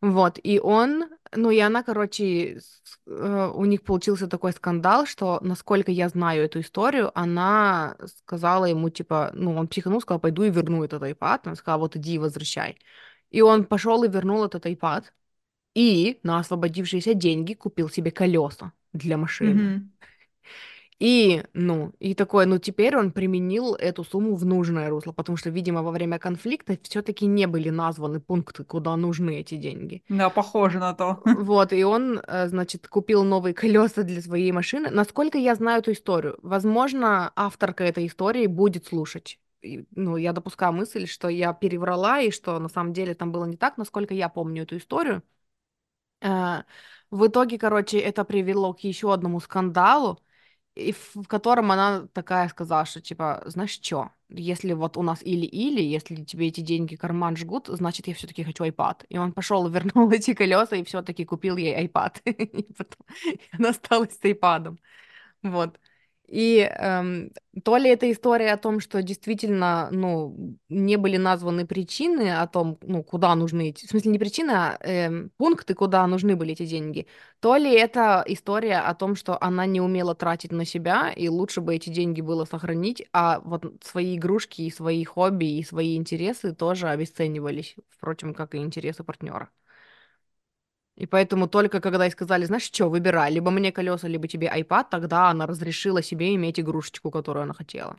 Вот, и он, ну и она, короче, э, у них получился такой скандал, что, насколько я знаю эту историю, она сказала ему, типа, ну, он психанул, сказал, пойду и верну этот iPad. Она сказала, вот иди и возвращай. И он пошел и вернул этот iPad, и на освободившиеся деньги купил себе колеса для машины. Мгм. И, ну, и такое, ну, теперь он применил эту сумму в нужное русло, потому что, видимо, во время конфликта все-таки не были названы пункты, куда нужны эти деньги. Да, похоже на то. Вот, и он, э, значит, купил новые колеса для своей машины. Насколько я знаю эту историю, возможно, авторка этой истории будет слушать. И, ну, я допускаю мысль, что я переврала, и что на самом деле там было не так, насколько я помню эту историю. Э, В итоге, короче, это привело к еще одному скандалу, и в котором она такая сказала, что типа, знаешь что, если вот у нас или-или, если тебе эти деньги карман жгут, значит, я все-таки хочу iPad. И он пошел вернул эти колеса и все-таки купил ей iPad. И потом она осталась с iPad. Вот. И эм, то ли это история о том, что действительно, ну, не были названы причины о том, ну, куда нужны эти, в смысле не причины, а эм, пункты, куда нужны были эти деньги, то ли это история о том, что она не умела тратить на себя, и лучше бы эти деньги было сохранить, а вот свои игрушки и свои хобби и свои интересы тоже обесценивались, впрочем, как и интересы партнера. И поэтому только когда ей сказали, знаешь, что, выбирай, либо мне колеса, либо тебе iPad, тогда она разрешила себе иметь игрушечку, которую она хотела.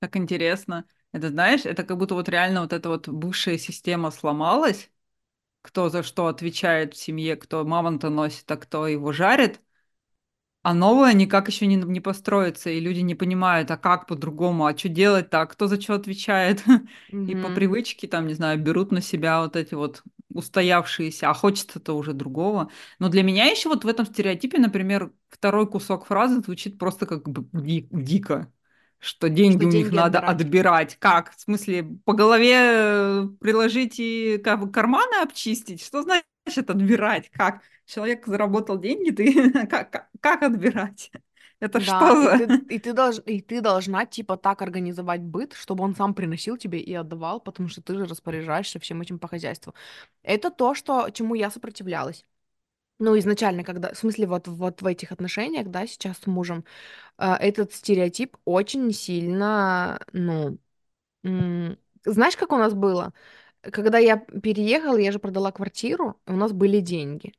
Так интересно. Это, знаешь, это как будто вот реально вот эта вот бывшая система сломалась, кто за что отвечает в семье, кто мамонта носит, а кто его жарит. А новое никак еще не, не построится, и люди не понимают, а как по-другому, а что делать-то, а кто за что отвечает. И по привычке, там, не знаю, берут на себя вот эти вот устоявшиеся, а хочется-то уже другого. Но для меня еще вот в этом стереотипе, например, второй кусок фразы звучит просто как бы ди- дико, что деньги Что у них деньги надо отбирать. отбирать. Как? В смысле, по голове э, приложить и как бы карманы обчистить? Что значит отбирать? Как? Человек заработал деньги, ты как, как отбирать? Это Да, что и за... ты, и ты, долж, и ты должна типа так организовать быт, чтобы он сам приносил тебе и отдавал, потому что ты же распоряжаешься всем этим по хозяйству. Это то, что, чему я сопротивлялась. Ну, изначально, когда, в смысле, вот, вот в этих отношениях, да, сейчас с мужем, э, этот стереотип очень сильно, ну, м, знаешь, как у нас было? когда я переехала, я же продала квартиру, у нас были деньги.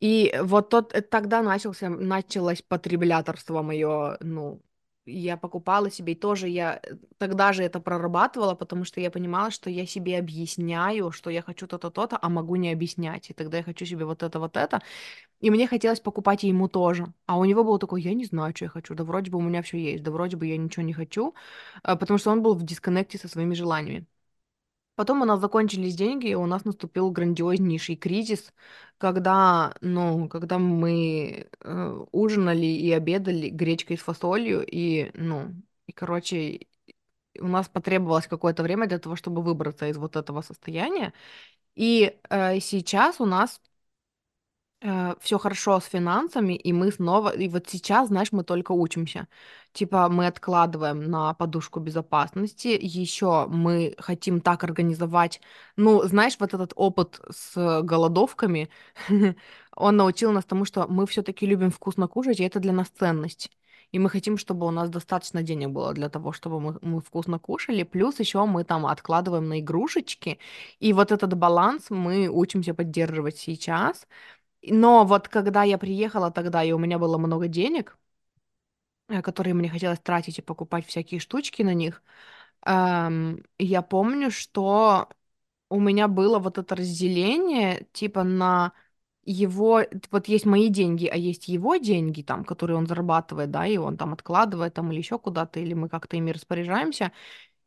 И вот тот, э, тогда начался, началось потребляторство мое, ну, я покупала себе, и тоже я э, тогда же это прорабатывала, потому что я понимала, что я себе объясняю, что я хочу то-то, то-то, а могу не объяснять. И тогда я хочу себе вот это, вот это. И мне хотелось покупать ему тоже. А у него было такое, я не знаю, что я хочу. Да вроде бы у меня все есть, да вроде бы я ничего не хочу, а, потому что он был в дисконнекте со своими желаниями. Потом у нас закончились деньги, и у нас наступил грандиознейший кризис, когда, ну, когда мы э, ужинали и обедали гречкой с фасолью, и, ну, и, короче, у нас потребовалось какое-то время для того, чтобы выбраться из вот этого состояния. И э, сейчас у нас все хорошо с финансами, и мы снова, и вот сейчас, знаешь, мы только учимся. Типа мы откладываем на подушку безопасности, еще мы хотим так организовать, ну, знаешь, вот этот опыт с голодовками, он научил нас тому, что мы все-таки любим вкусно кушать, и это для нас ценность. И мы хотим, чтобы у нас достаточно денег было для того, чтобы мы, мы вкусно кушали. Плюс еще мы там откладываем на игрушечки. И вот этот баланс мы учимся поддерживать сейчас. Но вот когда я приехала тогда, и у меня было много денег, э, которые мне хотелось тратить и покупать всякие штучки на них, эм, я помню, что у меня было вот это разделение, типа на его, вот есть мои деньги, а есть его деньги, там, которые он зарабатывает, да, и он там откладывает там или еще куда-то, или мы как-то ими распоряжаемся.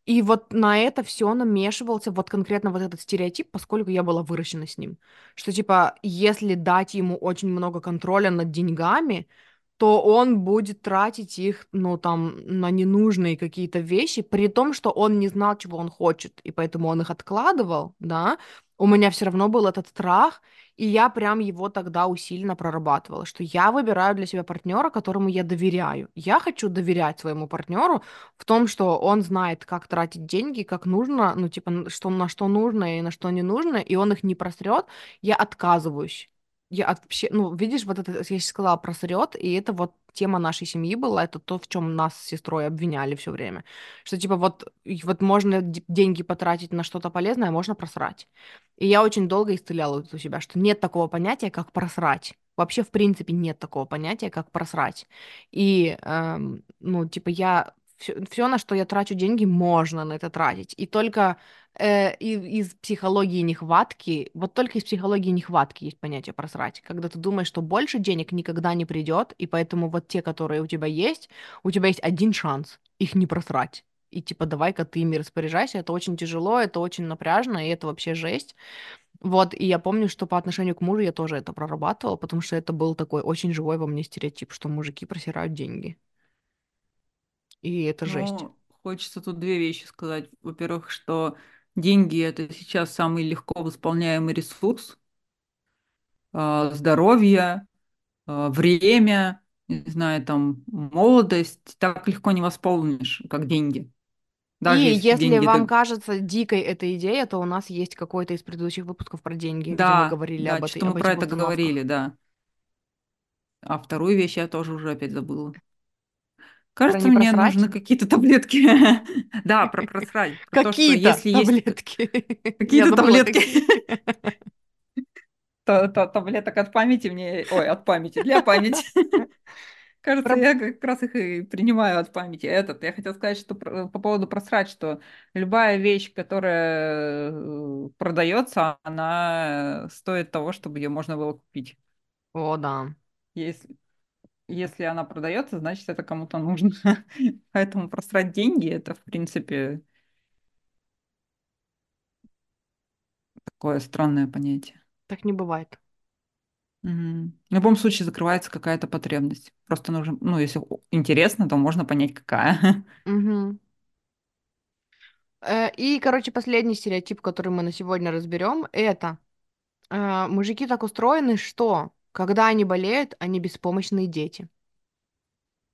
И вот на это все намешивался вот конкретно вот этот стереотип, поскольку я была выращена с ним. Что типа, если дать ему очень много контроля над деньгами, то он будет тратить их, ну, там, на ненужные какие-то вещи, при том, что он не знал, чего он хочет, и поэтому он их откладывал, да, у меня все равно был этот страх, и я прям его тогда усиленно прорабатывала, что я выбираю для себя партнера, которому я доверяю. Я хочу доверять своему партнеру в том, что он знает, как тратить деньги, как нужно, ну, типа, что, на что нужно и на что не нужно, и он их не просрет, я отказываюсь. Я вообще, ну, видишь, вот это, я сейчас сказала, просрет, и это вот тема нашей семьи была, это то, в чем нас с сестрой обвиняли все время. Что типа вот, вот можно деньги потратить на что-то полезное, а можно просрать. И я очень долго исцеляла у себя, что нет такого понятия, как просрать. Вообще, в принципе, нет такого понятия, как просрать. И, эм, ну, типа, я все, на что я трачу деньги, можно на это тратить. И только э, из, из психологии нехватки, вот только из психологии нехватки есть понятие просрать. Когда ты думаешь, что больше денег никогда не придет, и поэтому вот те, которые у тебя есть, у тебя есть один шанс их не просрать. И типа давай-ка ты ими распоряжайся. Это очень тяжело, это очень напряжно, и это вообще жесть. Вот, и я помню, что по отношению к мужу я тоже это прорабатывала, потому что это был такой очень живой во мне стереотип, что мужики просирают деньги. И это жесть. Ну, хочется тут две вещи сказать. Во-первых, что деньги это сейчас самый легко восполняемый ресурс. А, здоровье, а, время, не знаю, там, молодость так легко не восполнишь, как деньги. Даже и если, если деньги вам это... кажется дикой эта идея, то у нас есть какой-то из предыдущих выпусков про деньги, да, где мы говорили да, об этой. мы про это говорили, да. А вторую вещь я тоже уже опять забыла. Кажется, мне просрать? нужны какие-то таблетки. Да, про просрать. Какие-то таблетки. Какие-то таблетки. Таблеток от памяти мне... Ой, от памяти, для памяти. Кажется, я как раз их и принимаю от памяти. Этот, я хотела сказать, что по поводу просрать, что любая вещь, которая э, продается, она стоит того, чтобы ее можно было купить. О, да. Если, если она продается, значит, это кому-то нужно. Поэтому просрать деньги это, в принципе, такое странное понятие. Так не бывает. Угу. В любом случае закрывается какая-то потребность. Просто нужно, ну, если интересно, то можно понять, какая. Угу. И, короче, последний стереотип, который мы на сегодня разберем, это э, мужики так устроены, что когда они болеют, они беспомощные дети.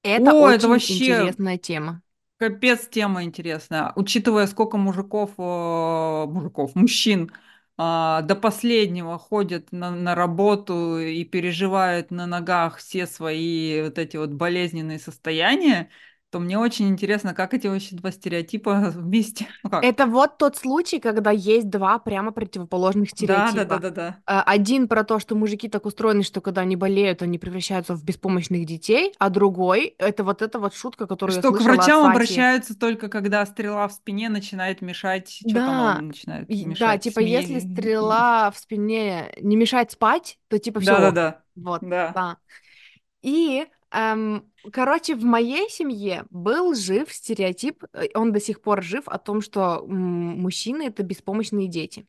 Это О, очень это вообще интересная тема. Капец, тема интересная. Учитывая, сколько мужиков, э, мужиков, мужчин э, до последнего ходят на, на работу и переживают на ногах все свои вот эти вот болезненные состояния, то мне очень интересно, как эти вообще два стереотипа вместе. Ну как? Это вот тот случай, когда есть два прямо противоположных Да, да, да, стереотипа. да, да. Э, Один про то, что мужики так устроены, что когда они болеют, они превращаются в беспомощных детей, а другой— это вот эта вот шутка, которую я Что к слышала от врачам обращаются только когда стрела в спине начинает мешать, что там Да, он начинает и- да, мешать типа если сне. и- стрела в спине не мешает спать, то типа Да, да, все. да, Вот, да. да. И, эм, короче, в моей семье был жив стереотип, э, он до сих пор жив, о том, что мужчины— это беспомощные дети.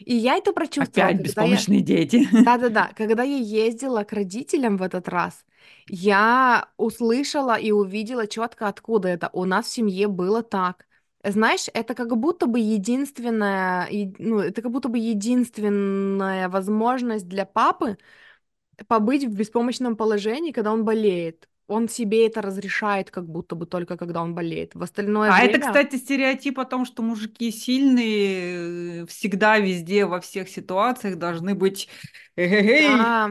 И я это прочувствовала, Опять когда я... беспомощные дети. Да-да-да, когда я ездила к родителям в этот раз, я услышала и увидела четко, откуда это. У нас в семье было так. Знаешь, это как будто бы единственная, ну, это как будто бы единственная возможность для папы побыть в беспомощном положении, когда он болеет. Он себе это разрешает, как будто бы только когда он болеет. В остальное А это, время, кстати, стереотип о том, что мужики сильные, э, всегда, везде, во всех ситуациях должны быть да,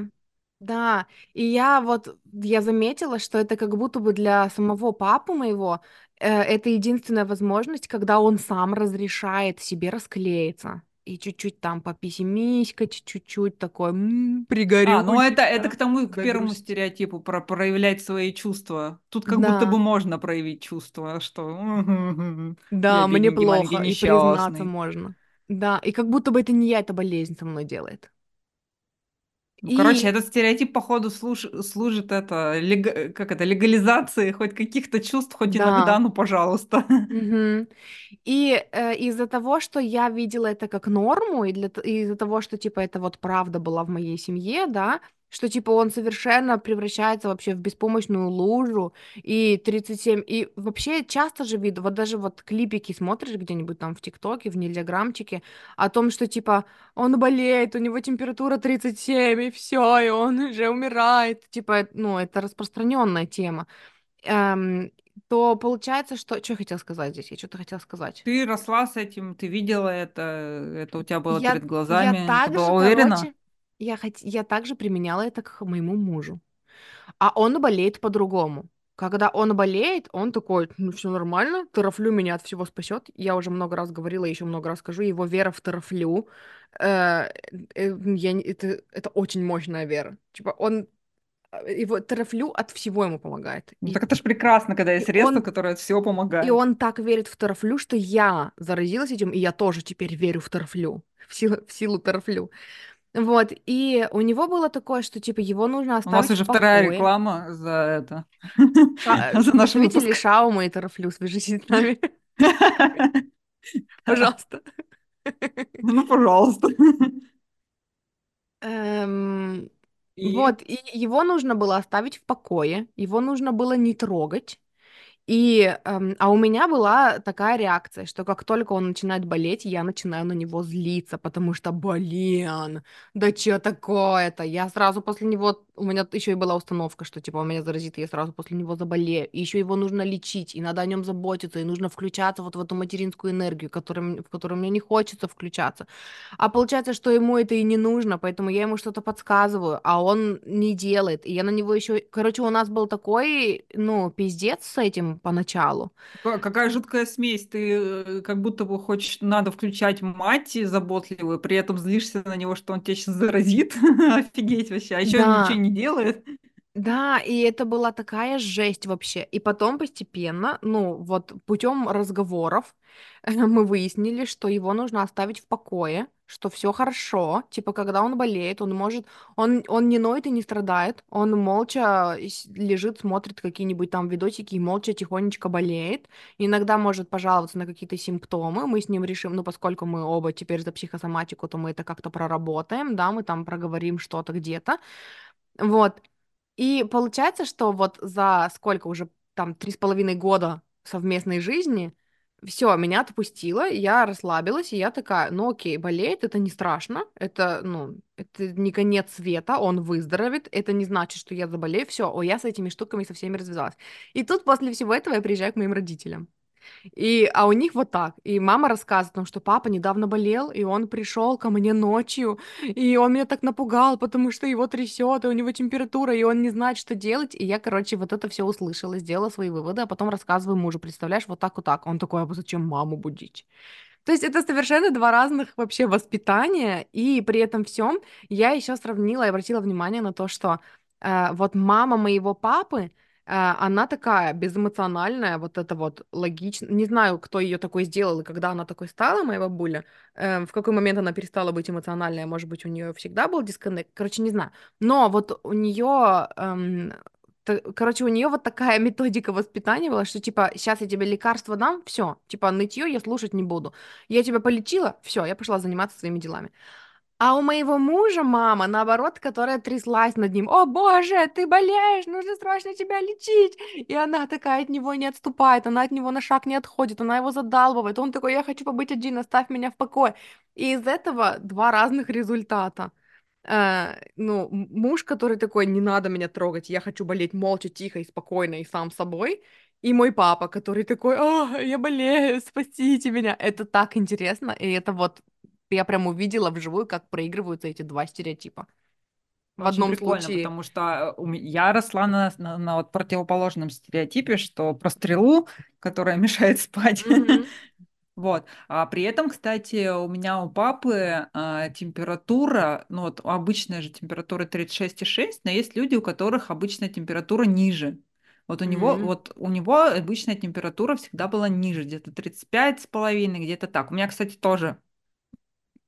да. И я вот, я заметила, что это как будто бы для самого папы моего, э, это единственная возможность, когда он сам разрешает себе расклеиться. И чуть-чуть там пописимиськать, чуть-чуть такой, «М, А, ну это, это пригорюнечка, к тому, к первому стереотипу про проявлять свои чувства. Тут как будто бы Да. можно проявить чувства, что я Да, мне плохо, и признаться можно. Да, и как будто бы это не я, эта болезнь со мной делает. Ну, короче, И этот стереотип, походу, служ- служит это, лег- как это, легализации хоть каких-то чувств, хоть иногда, да, ну, пожалуйста. мгм. И э, из-за того, что я видела это как норму, и для, и из-за того, что, типа, это вот правда была в моей семье, да, что, типа, он совершенно превращается вообще в беспомощную лужу, и 37, и вообще часто же видно, вот даже вот клипики смотришь где-нибудь там в ТикТоке, в Нельзяграмчике, о том, что, типа, он болеет, у него температура 37, и все, и он уже умирает, типа, ну, это распространенная тема. Эм, то получается, что... Что я хотела сказать здесь? Я что-то хотела сказать. Ты росла с этим, ты видела это, это у тебя было Я, перед я глазами, ты была также, уверена? короче, я, хот... я также применяла это к моему мужу. А он болеет по-другому. Когда он болеет, он такой, ну все нормально, терафлю меня от всего спасет. Я уже много раз говорила, еще много раз скажу, его вера в терафлю, э, э, я, это, это очень мощная вера. Типа он, э, его терафлю от всего ему помогает. Ну, И, так это ж прекрасно, когда есть и средства, он которые от всего И помогают. он так верит в тарафлю, что я заразилась этим, и я тоже теперь верю в тарафлю, в силу, в силу тарафлю. Вот, и у него было такое, что, типа, его нужно У нас оставить уже вторая реклама за это, Ша- за наш выпуск. Шаума и тарафлю, свяжитесь с нами, пожалуйста. Ну, пожалуйста. Эм, Вот, и его нужно было оставить в покое, его нужно было не трогать. И, эм, а у меня была такая реакция, что как только он начинает болеть, я начинаю на него злиться, потому что, блин, да что такое-то? Я сразу после него, у меня еще и была установка, что типа он меня заразит, и я сразу после него заболею. И еще его нужно лечить, и надо о нем заботиться, и нужно включаться вот в эту материнскую энергию, которой м- в которую мне не хочется включаться. А получается, что ему это и не нужно, поэтому я ему что-то подсказываю, а он не делает. И я на него еще... Короче, у нас был такой, ну, пиздец с этим поначалу. ка- какая жуткая смесь. Ты э, как будто бы хочешь, надо включать мать заботливую, при этом злишься на него, что он тебя сейчас заразит. Офигеть вообще. А еще он ничего Да, не делает. Да, и это была такая жесть вообще. И потом постепенно, ну, вот путем разговоров мы выяснили, что его нужно оставить в покое, что все хорошо. Типа, когда он болеет, он может, он, он не ноет и не страдает, он молча с- лежит, смотрит какие-нибудь там видосики и молча тихонечко болеет. Иногда может пожаловаться на какие-то симптомы, мы с ним решим, ну, поскольку мы оба теперь за психосоматику, то мы это как-то проработаем, да, мы там проговорим что-то где-то. Вот. И получается, что вот за сколько уже там три с половиной года совместной жизни все, меня отпустило, я расслабилась, и я такая, ну окей, болеет, это не страшно, это, ну, это не конец света, он выздоровеет, это не значит, что я заболею, все, о, я с этими штуками со всеми развязалась. И тут после всего этого я приезжаю к моим родителям. И, а у них вот так. И мама рассказывает, ну, что папа недавно болел, и он пришел ко мне ночью, и он меня так напугал, потому что его трясет, и у него температура, и он не знает, что делать. И я, короче, вот это все услышала, сделала свои выводы, а потом рассказываю мужу, представляешь, вот так вот так. Он такой, а зачем маму будить? То есть это совершенно два разных вообще воспитания, и при этом всем я еще сравнила и обратила внимание на то, что э, вот мама моего папы, она такая безэмоциональная, вот это вот логично. Не знаю, кто ее такой сделал и когда она такой стала, моя бабуля. Э, в какой момент она перестала быть эмоциональной, может быть, у нее всегда был дисконнект, короче, не знаю. Но вот у нее эм, короче, у нее вот такая методика воспитания была, что типа, сейчас я тебе лекарство дам, все, типа, нытье я слушать не буду. Я тебя полечила, все, я пошла заниматься своими делами. А у моего мужа мама, наоборот, которая тряслась над ним. О боже, ты болеешь, нужно срочно тебя лечить. И она такая от него не отступает, она от него на шаг не отходит, она его задалбывает. Он такой, я хочу побыть один, оставь меня в покое. И из этого два разных результата. Э, ну, муж, который такой, не надо меня трогать, я хочу болеть молча, тихо и спокойно и сам собой. И мой папа, который такой, а, я болею, спасите меня. Это так интересно, и это вот я прям увидела вживую, как проигрываются эти два стереотипа. В Очень одном прикольно, случае. потому что э, я росла на, на, на вот противоположном стереотипе, что про стрелу, которая мешает спать. Мгм. Вот. А при этом, кстати, у меня у папы а, температура, ну вот обычная же температура 36,6, но есть люди, у которых обычная температура ниже. Вот у него, М. вот у него обычная температура всегда была ниже, где-то 35 с половиной, где-то так. У меня, кстати, тоже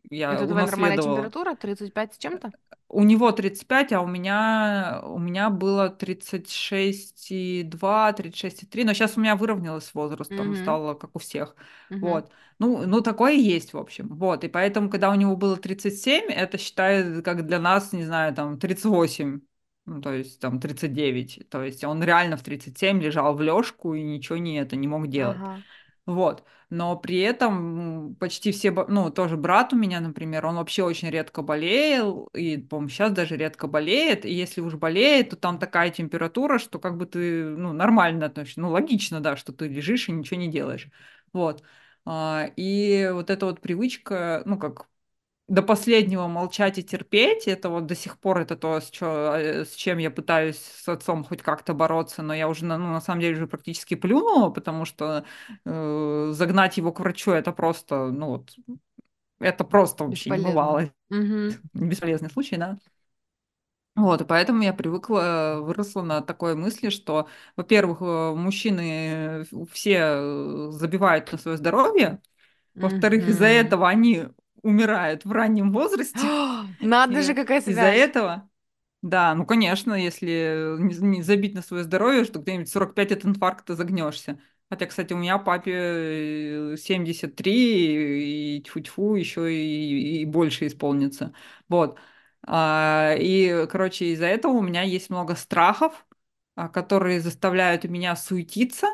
я Это твоя нормальная температура? 35 с чем-то? У него 35, а у меня, у меня было 36,2, 36,3. Но сейчас у меня выровнялось с возрастом, Мгм. стало как у всех. Мгм. Вот. Ну, ну, такое есть, в общем. Вот. И поэтому, когда у него было 37, это считает, как для нас, не знаю, там, 38. Ну, то есть там 39. То есть он реально в 37 лежал в лёжку и ничего не это не мог делать. Ага. Вот. Но при этом почти все, ну, тоже брат у меня, например, он вообще очень редко болел, и, по-моему, сейчас даже редко болеет, и если уж болеет, то там такая температура, что как бы ты, ну, нормально, есть, ну, логично, да, что ты лежишь и ничего не делаешь. Вот. А, И вот эта вот привычка, ну, как до последнего молчать и терпеть, это вот до сих пор это то, с, чё- э, с чем я пытаюсь с отцом хоть как-то бороться, но я уже, на- ну, на самом деле, уже практически плюнула, потому что э, загнать его к врачу это просто, ну вот, это просто вообще не бывало. Мгм. Бесполезный случай, да. Вот, и поэтому я привыкла, выросла на такой мысли, что, во-первых, э, мужчины э, все забивают на свое здоровье, во-вторых, из-за Мгм. этого они умирают в раннем возрасте, Надо же, И какая из-за связь. этого, да, ну, конечно, если не, забить на свое здоровье, что где-нибудь 45 от инфаркта загнешься. Хотя, кстати, у меня папе э, 73, и тьфу-тьфу, еще и, и больше исполнится. Вот. А, и, короче, из-за этого у меня есть много страхов, а, которые заставляют меня суетиться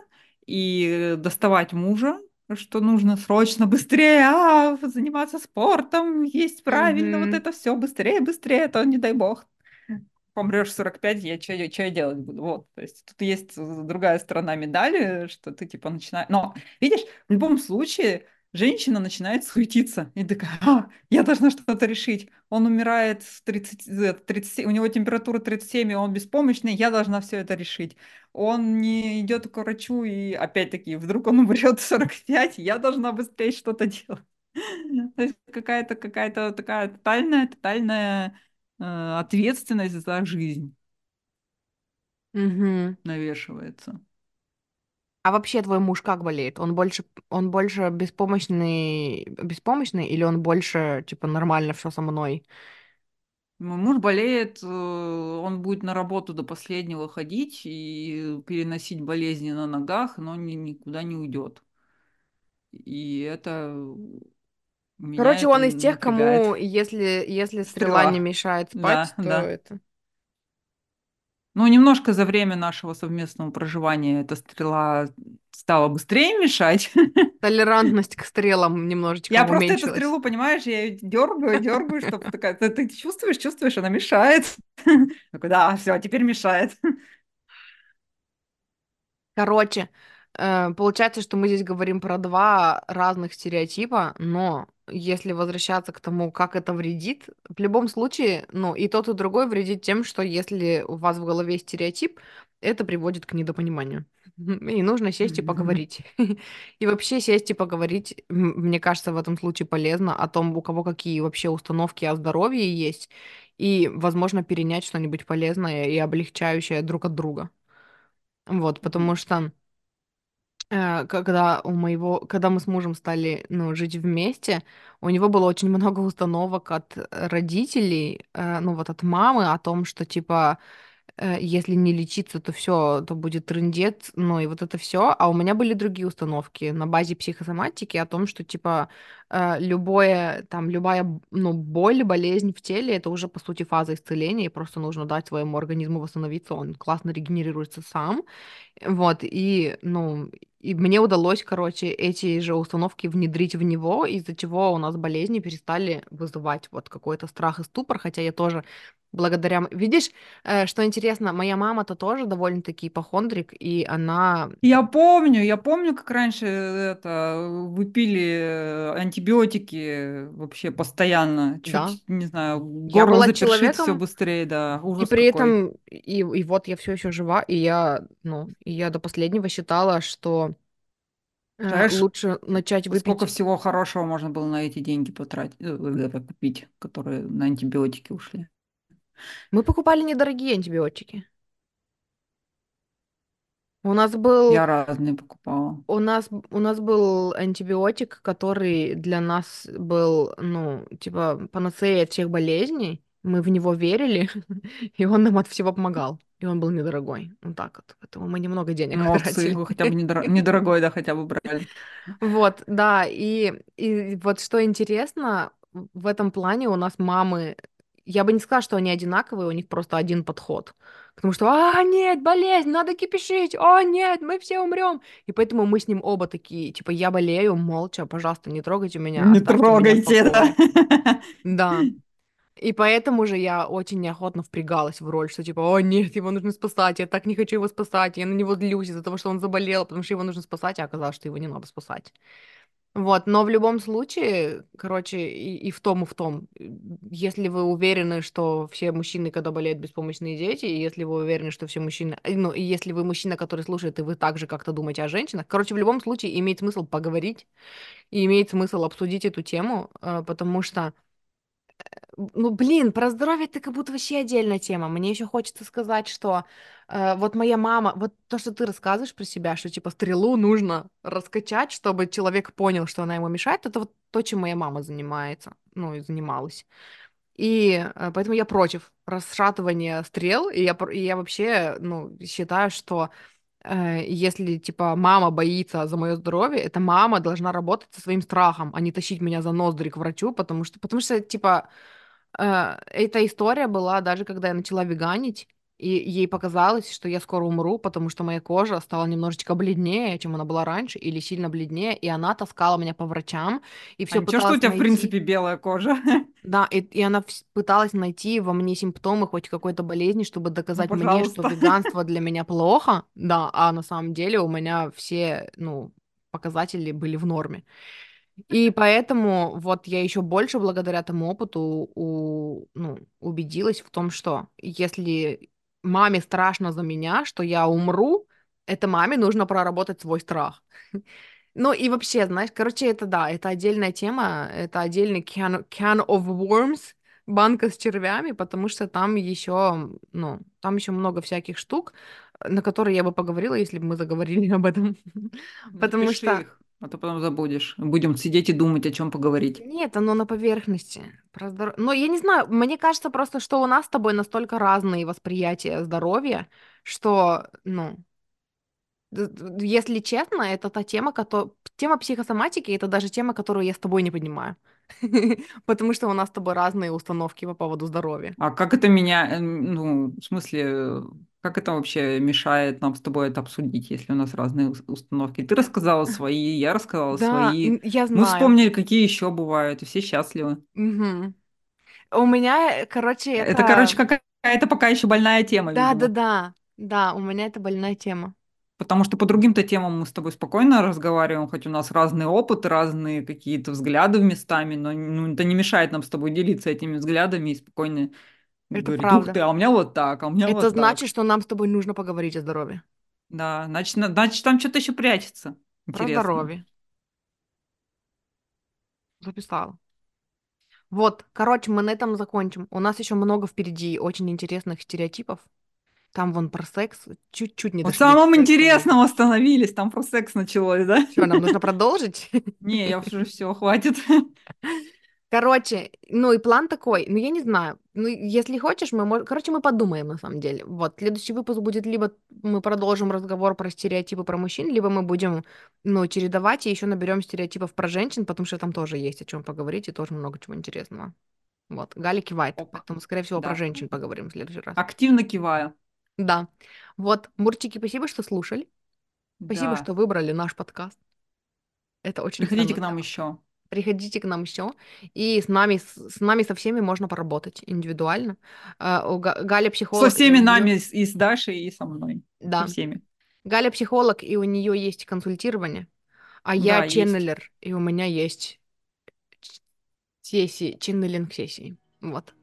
и доставать мужа, что нужно срочно быстрее а, заниматься спортом, есть правильно, вот Мгм. это все быстрее, быстрее, а то не дай бог. Помрешь в 45, я что я делать буду? Вот, то есть тут есть другая сторона медали, что ты типа начинаешь... Но, видишь, в любом случае женщина начинает суетиться и такая, а, я должна что-то решить. Он умирает с 30, э, 37, у него температура 37, и он беспомощный, я должна все это решить. Он не идет к врачу, и опять-таки, вдруг он умрет в 45, я должна быстрее что-то делать. То есть какая-то какая-то такая тотальная, тотальная э, ответственность за жизнь Мгм. навешивается. А вообще твой муж как болеет? Он больше, он больше беспомощный, беспомощный или он больше, типа, нормально все со мной? Мой муж болеет, э, он будет на работу до последнего ходить и переносить болезни на ногах, но ни- никуда не уйдет. И это меня Короче, это он из тех, напрягает. кому, если, если стрела не Стрела. мешает Да, спать, то да. это... Ну, немножко за время нашего совместного проживания эта стрела стала быстрее мешать. Толерантность к стрелам немножечко Я просто эту стрелу, понимаешь, я ее дергаю, дергаю, чтобы такая, ты, ты чувствуешь, чувствуешь, она мешает. Такой, да, все, теперь мешает. Короче, Получается, что мы здесь говорим про два разных стереотипа, но если возвращаться к тому, как это вредит, в любом случае, ну, и тот, и другой вредит тем, что если у вас в голове стереотип, это приводит к недопониманию. И нужно сесть и поговорить. И вообще сесть и поговорить, мне кажется, в этом случае полезно о том, у кого какие вообще установки о здоровье есть, и, возможно, перенять что-нибудь полезное и облегчающее друг от друга. Вот, потому что э, когда у моего, когда мы с мужем стали, ну, жить вместе, у него было очень много установок от э, родителей, э, ну, вот от мамы о том, что, типа, э, если не лечиться, то все, то будет трындец, ну, и вот это все. А у меня были другие установки на базе психосоматики о том, что, типа, э, любое, там, любая, ну, боль, болезнь в теле, это уже, по сути, фаза исцеления, и просто нужно дать своему организму восстановиться, он классно регенерируется сам. Вот, и, ну, и мне удалось, короче, эти же установки внедрить в него, из-за чего у нас болезни перестали вызывать вот какой-то страх и ступор, хотя я тоже благодаря... Видишь, э, что интересно, моя мама-то тоже довольно-таки ипохондрик, и она, Я помню, я помню, как раньше это вы пили э, антибиотики вообще постоянно. да, Чуть, не знаю, горло запершит все быстрее, да, и ужас при какой. этом, и, и вот я все еще жива, и я, ну, и я до последнего считала, что э, Представляешь, лучше начать сколько выпить всего хорошего можно было на эти деньги потратить, э, это купить, которые на антибиотики ушли. Мы покупали недорогие антибиотики. У нас был Я разные покупала. У нас, у нас был антибиотик, который для нас был, ну, типа, панацеей от всех болезней. Мы в него верили, и он нам от всего помогал. И он был недорогой. Вот так вот. Поэтому мы немного денег Молодцы, потратили. вы хотя бы недоро- недорогой, да, хотя бы брали. Вот, да, и, и вот что интересно, в этом плане у нас мамы, я бы не сказала, что они одинаковые, у них просто один подход. Потому что, а, нет, болезнь, надо кипишить, о, нет, мы все умрем. И поэтому мы с ним оба такие, типа, я болею, молча, пожалуйста, не трогайте меня, Не оставьте меня трогайте, да. Да. И поэтому же я очень неохотно впрягалась в роль, что типа, о нет, его нужно спасать, я так не хочу его спасать, я на него злюсь из-за того, что он заболел, потому что его нужно спасать, а оказалось, что его не надо спасать. Вот, но в любом случае, короче, и, и в том, и в том. Если вы уверены, что все мужчины, когда болеют, беспомощные дети, и если вы уверены, что все мужчины... э, Ну, и если вы мужчина, который слушает, и вы также как-то думаете о женщинах, короче, в любом случае имеет смысл поговорить, и имеет смысл обсудить эту тему, э, потому что ну, блин, про здоровье это как будто вообще отдельная тема. Мне еще хочется сказать, что э, вот моя мама, вот то, что ты рассказываешь про себя, что типа стрелу нужно раскачать, чтобы человек понял, что она ему мешает, это вот то, чем моя мама занимается, ну, и занималась. И э, поэтому я против расшатывания стрел, и я, и я вообще, ну, считаю, что э, если, типа, мама боится за мое здоровье, эта мама должна работать со своим страхом, а не тащить меня за ноздри к врачу, потому что, потому что, типа, эта история была даже когда я начала веганить, и ей показалось, что я скоро умру, потому что моя кожа стала немножечко бледнее, чем она была раньше, или сильно бледнее, и она таскала меня по врачам и А все ничего, что у пыталась тебя, в найти. принципе, белая кожа? Да, и, и она пыталась найти во мне симптомы хоть какой-то болезни, чтобы Ну, доказать мне, что веганство для меня плохо, да, а на самом деле у меня все, ну, показатели были в норме. И поэтому вот я еще больше благодаря тому опыту у, ну, убедилась в том, что если маме страшно за меня, что я умру, это маме нужно проработать свой страх. Ну и вообще, знаешь, короче, это да, это отдельная тема, это отдельный can, can of worms, банка с червями, потому что там еще, ну, там еще много всяких штук, на которые я бы поговорила, если бы мы заговорили об этом. Потому что их, а то потом забудешь. Будем сидеть и думать, о чем поговорить. Нет, оно на поверхности. Про здоровье. Но я не знаю, мне кажется просто, что у нас с тобой настолько разные восприятия здоровья, что, ну, если честно, это та тема, которая... Тема психосоматики— это даже тема, которую я с тобой не понимаю. Потому что у нас с тобой разные установки по поводу здоровья. А как это меня, э, ну, в смысле, э, как это вообще мешает нам с тобой это обсудить, если у нас разные ус- установки? Ты рассказала свои, я рассказала Да, свои. я Мы знаю. вспомнили, какие еще бывают, и все счастливы. Мгм. У меня, короче, Это, короче, это... какая-то пока еще больная тема, видимо. Да-да-да. Да, у меня это больная тема. Потому что по другим-то темам мы с тобой спокойно разговариваем, хоть у нас разные опыты, разные какие-то взгляды местами, но ну, это не мешает нам с тобой делиться этими взглядами и спокойно Это говорить, ух ты, правда. а у меня вот так, а у меня Это вот так. значит, что нам с тобой нужно поговорить о здоровье. Да, значит, на- значит там что-то еще прячется. Про Интересно. здоровье. Записала. Вот, короче, мы на этом закончим. У нас еще много впереди очень интересных стереотипов. Там вон про секс. Чуть-чуть не до самом интересном остановились, там про секс началось, да? Что, нам нужно продолжить? Не, я уже все, хватит. Короче, ну и план такой, ну я не знаю, ну если хочешь, мы можем, короче, мы подумаем на самом деле. Вот, следующий выпуск будет либо мы продолжим разговор про стереотипы про мужчин, либо мы будем, ну, чередовать и еще наберем стереотипов про женщин, потому что там тоже есть о чем поговорить и тоже много чего интересного. Вот, Галя кивает, Ок. поэтому, скорее всего, про Да. женщин поговорим в следующий раз. Активно киваю. Да. Вот, Мурчики, спасибо, что слушали. Спасибо, Да. что выбрали наш подкаст. Это очень Приходите к нам еще. Приходите к нам еще. И с нами, с, с нами со всеми можно поработать индивидуально. А, Галя психолог. Со всеми нами, и с Дашей, и со мной. Да. Со всеми. Галя психолог, и у нее есть консультирование. А я Да, есть. ченнелер, и у меня есть сессии, ченнелинг сессии. Вот.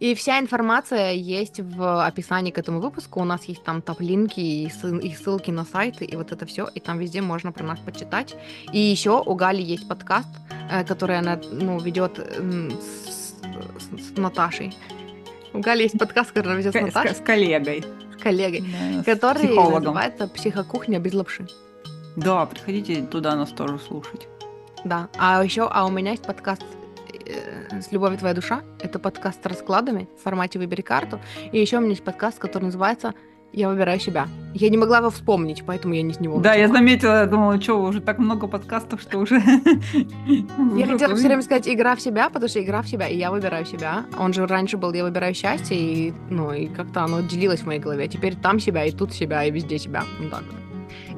И вся информация есть в описании к этому выпуску. У нас есть там топ-линки и, и ссылки на сайты, и вот это все. И там везде можно про нас почитать. И еще у Гали есть подкаст, э, который она ну, ведет с, с- с Наташей. У Гали есть подкаст, который она ведет с С, Наташей, с коллегой. с коллегой, Да, который психологом. называется «Психокухня без лапши». Да, приходите туда нас тоже слушать. Да. А еще, а у меня есть подкаст с любовью твоя душа. Это подкаст с раскладами в формате выбери карту. И еще у меня есть подкаст, который называется Я выбираю себя. Я не могла его вспомнить, поэтому я не с него. Да, я начала. заметила, я думала, что уже так много подкастов, что уже... Я хотела все время сказать игра в себя, потому что игра в себя, и я выбираю себя. Он же раньше был я выбираю счастье, и ну и как-то оно делилось в моей голове. Теперь там себя, и тут себя, и везде себя. Вот так.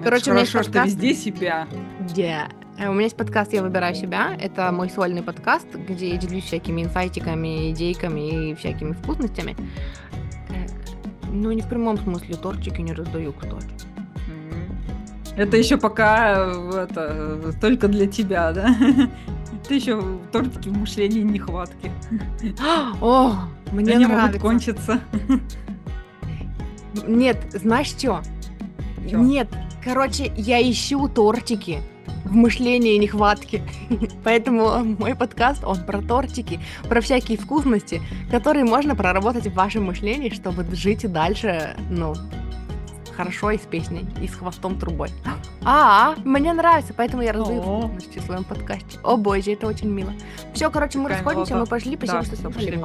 Короче, Хорошо, что везде себя. Yeah. Э, У меня есть подкаст «Я выбираю себя». Это мой сольный подкаст, где я делюсь всякими инсайтиками, идейками и всякими вкусностями. Ну, не в прямом смысле, тортики не раздаю, кстати. Это еще пока э, это, э, только для тебя, да? Ты еще тортики в мышлении нехватки. О, мне Они могут нравится. кончиться. Нет, знаешь что? Нет, короче, я ищу тортики в мышлении нехватки. Поэтому мой подкаст, он про тортики, про всякие вкусности, которые можно проработать в вашем мышлении, чтобы жить и дальше, ну, хорошо и с песней, и с хвостом трубой. А, мне нравится, поэтому я раздаю вкусности в своем подкасте. О боже, это очень мило. Все, короче, мы расходимся, мы пошли, спасибо, что слушали.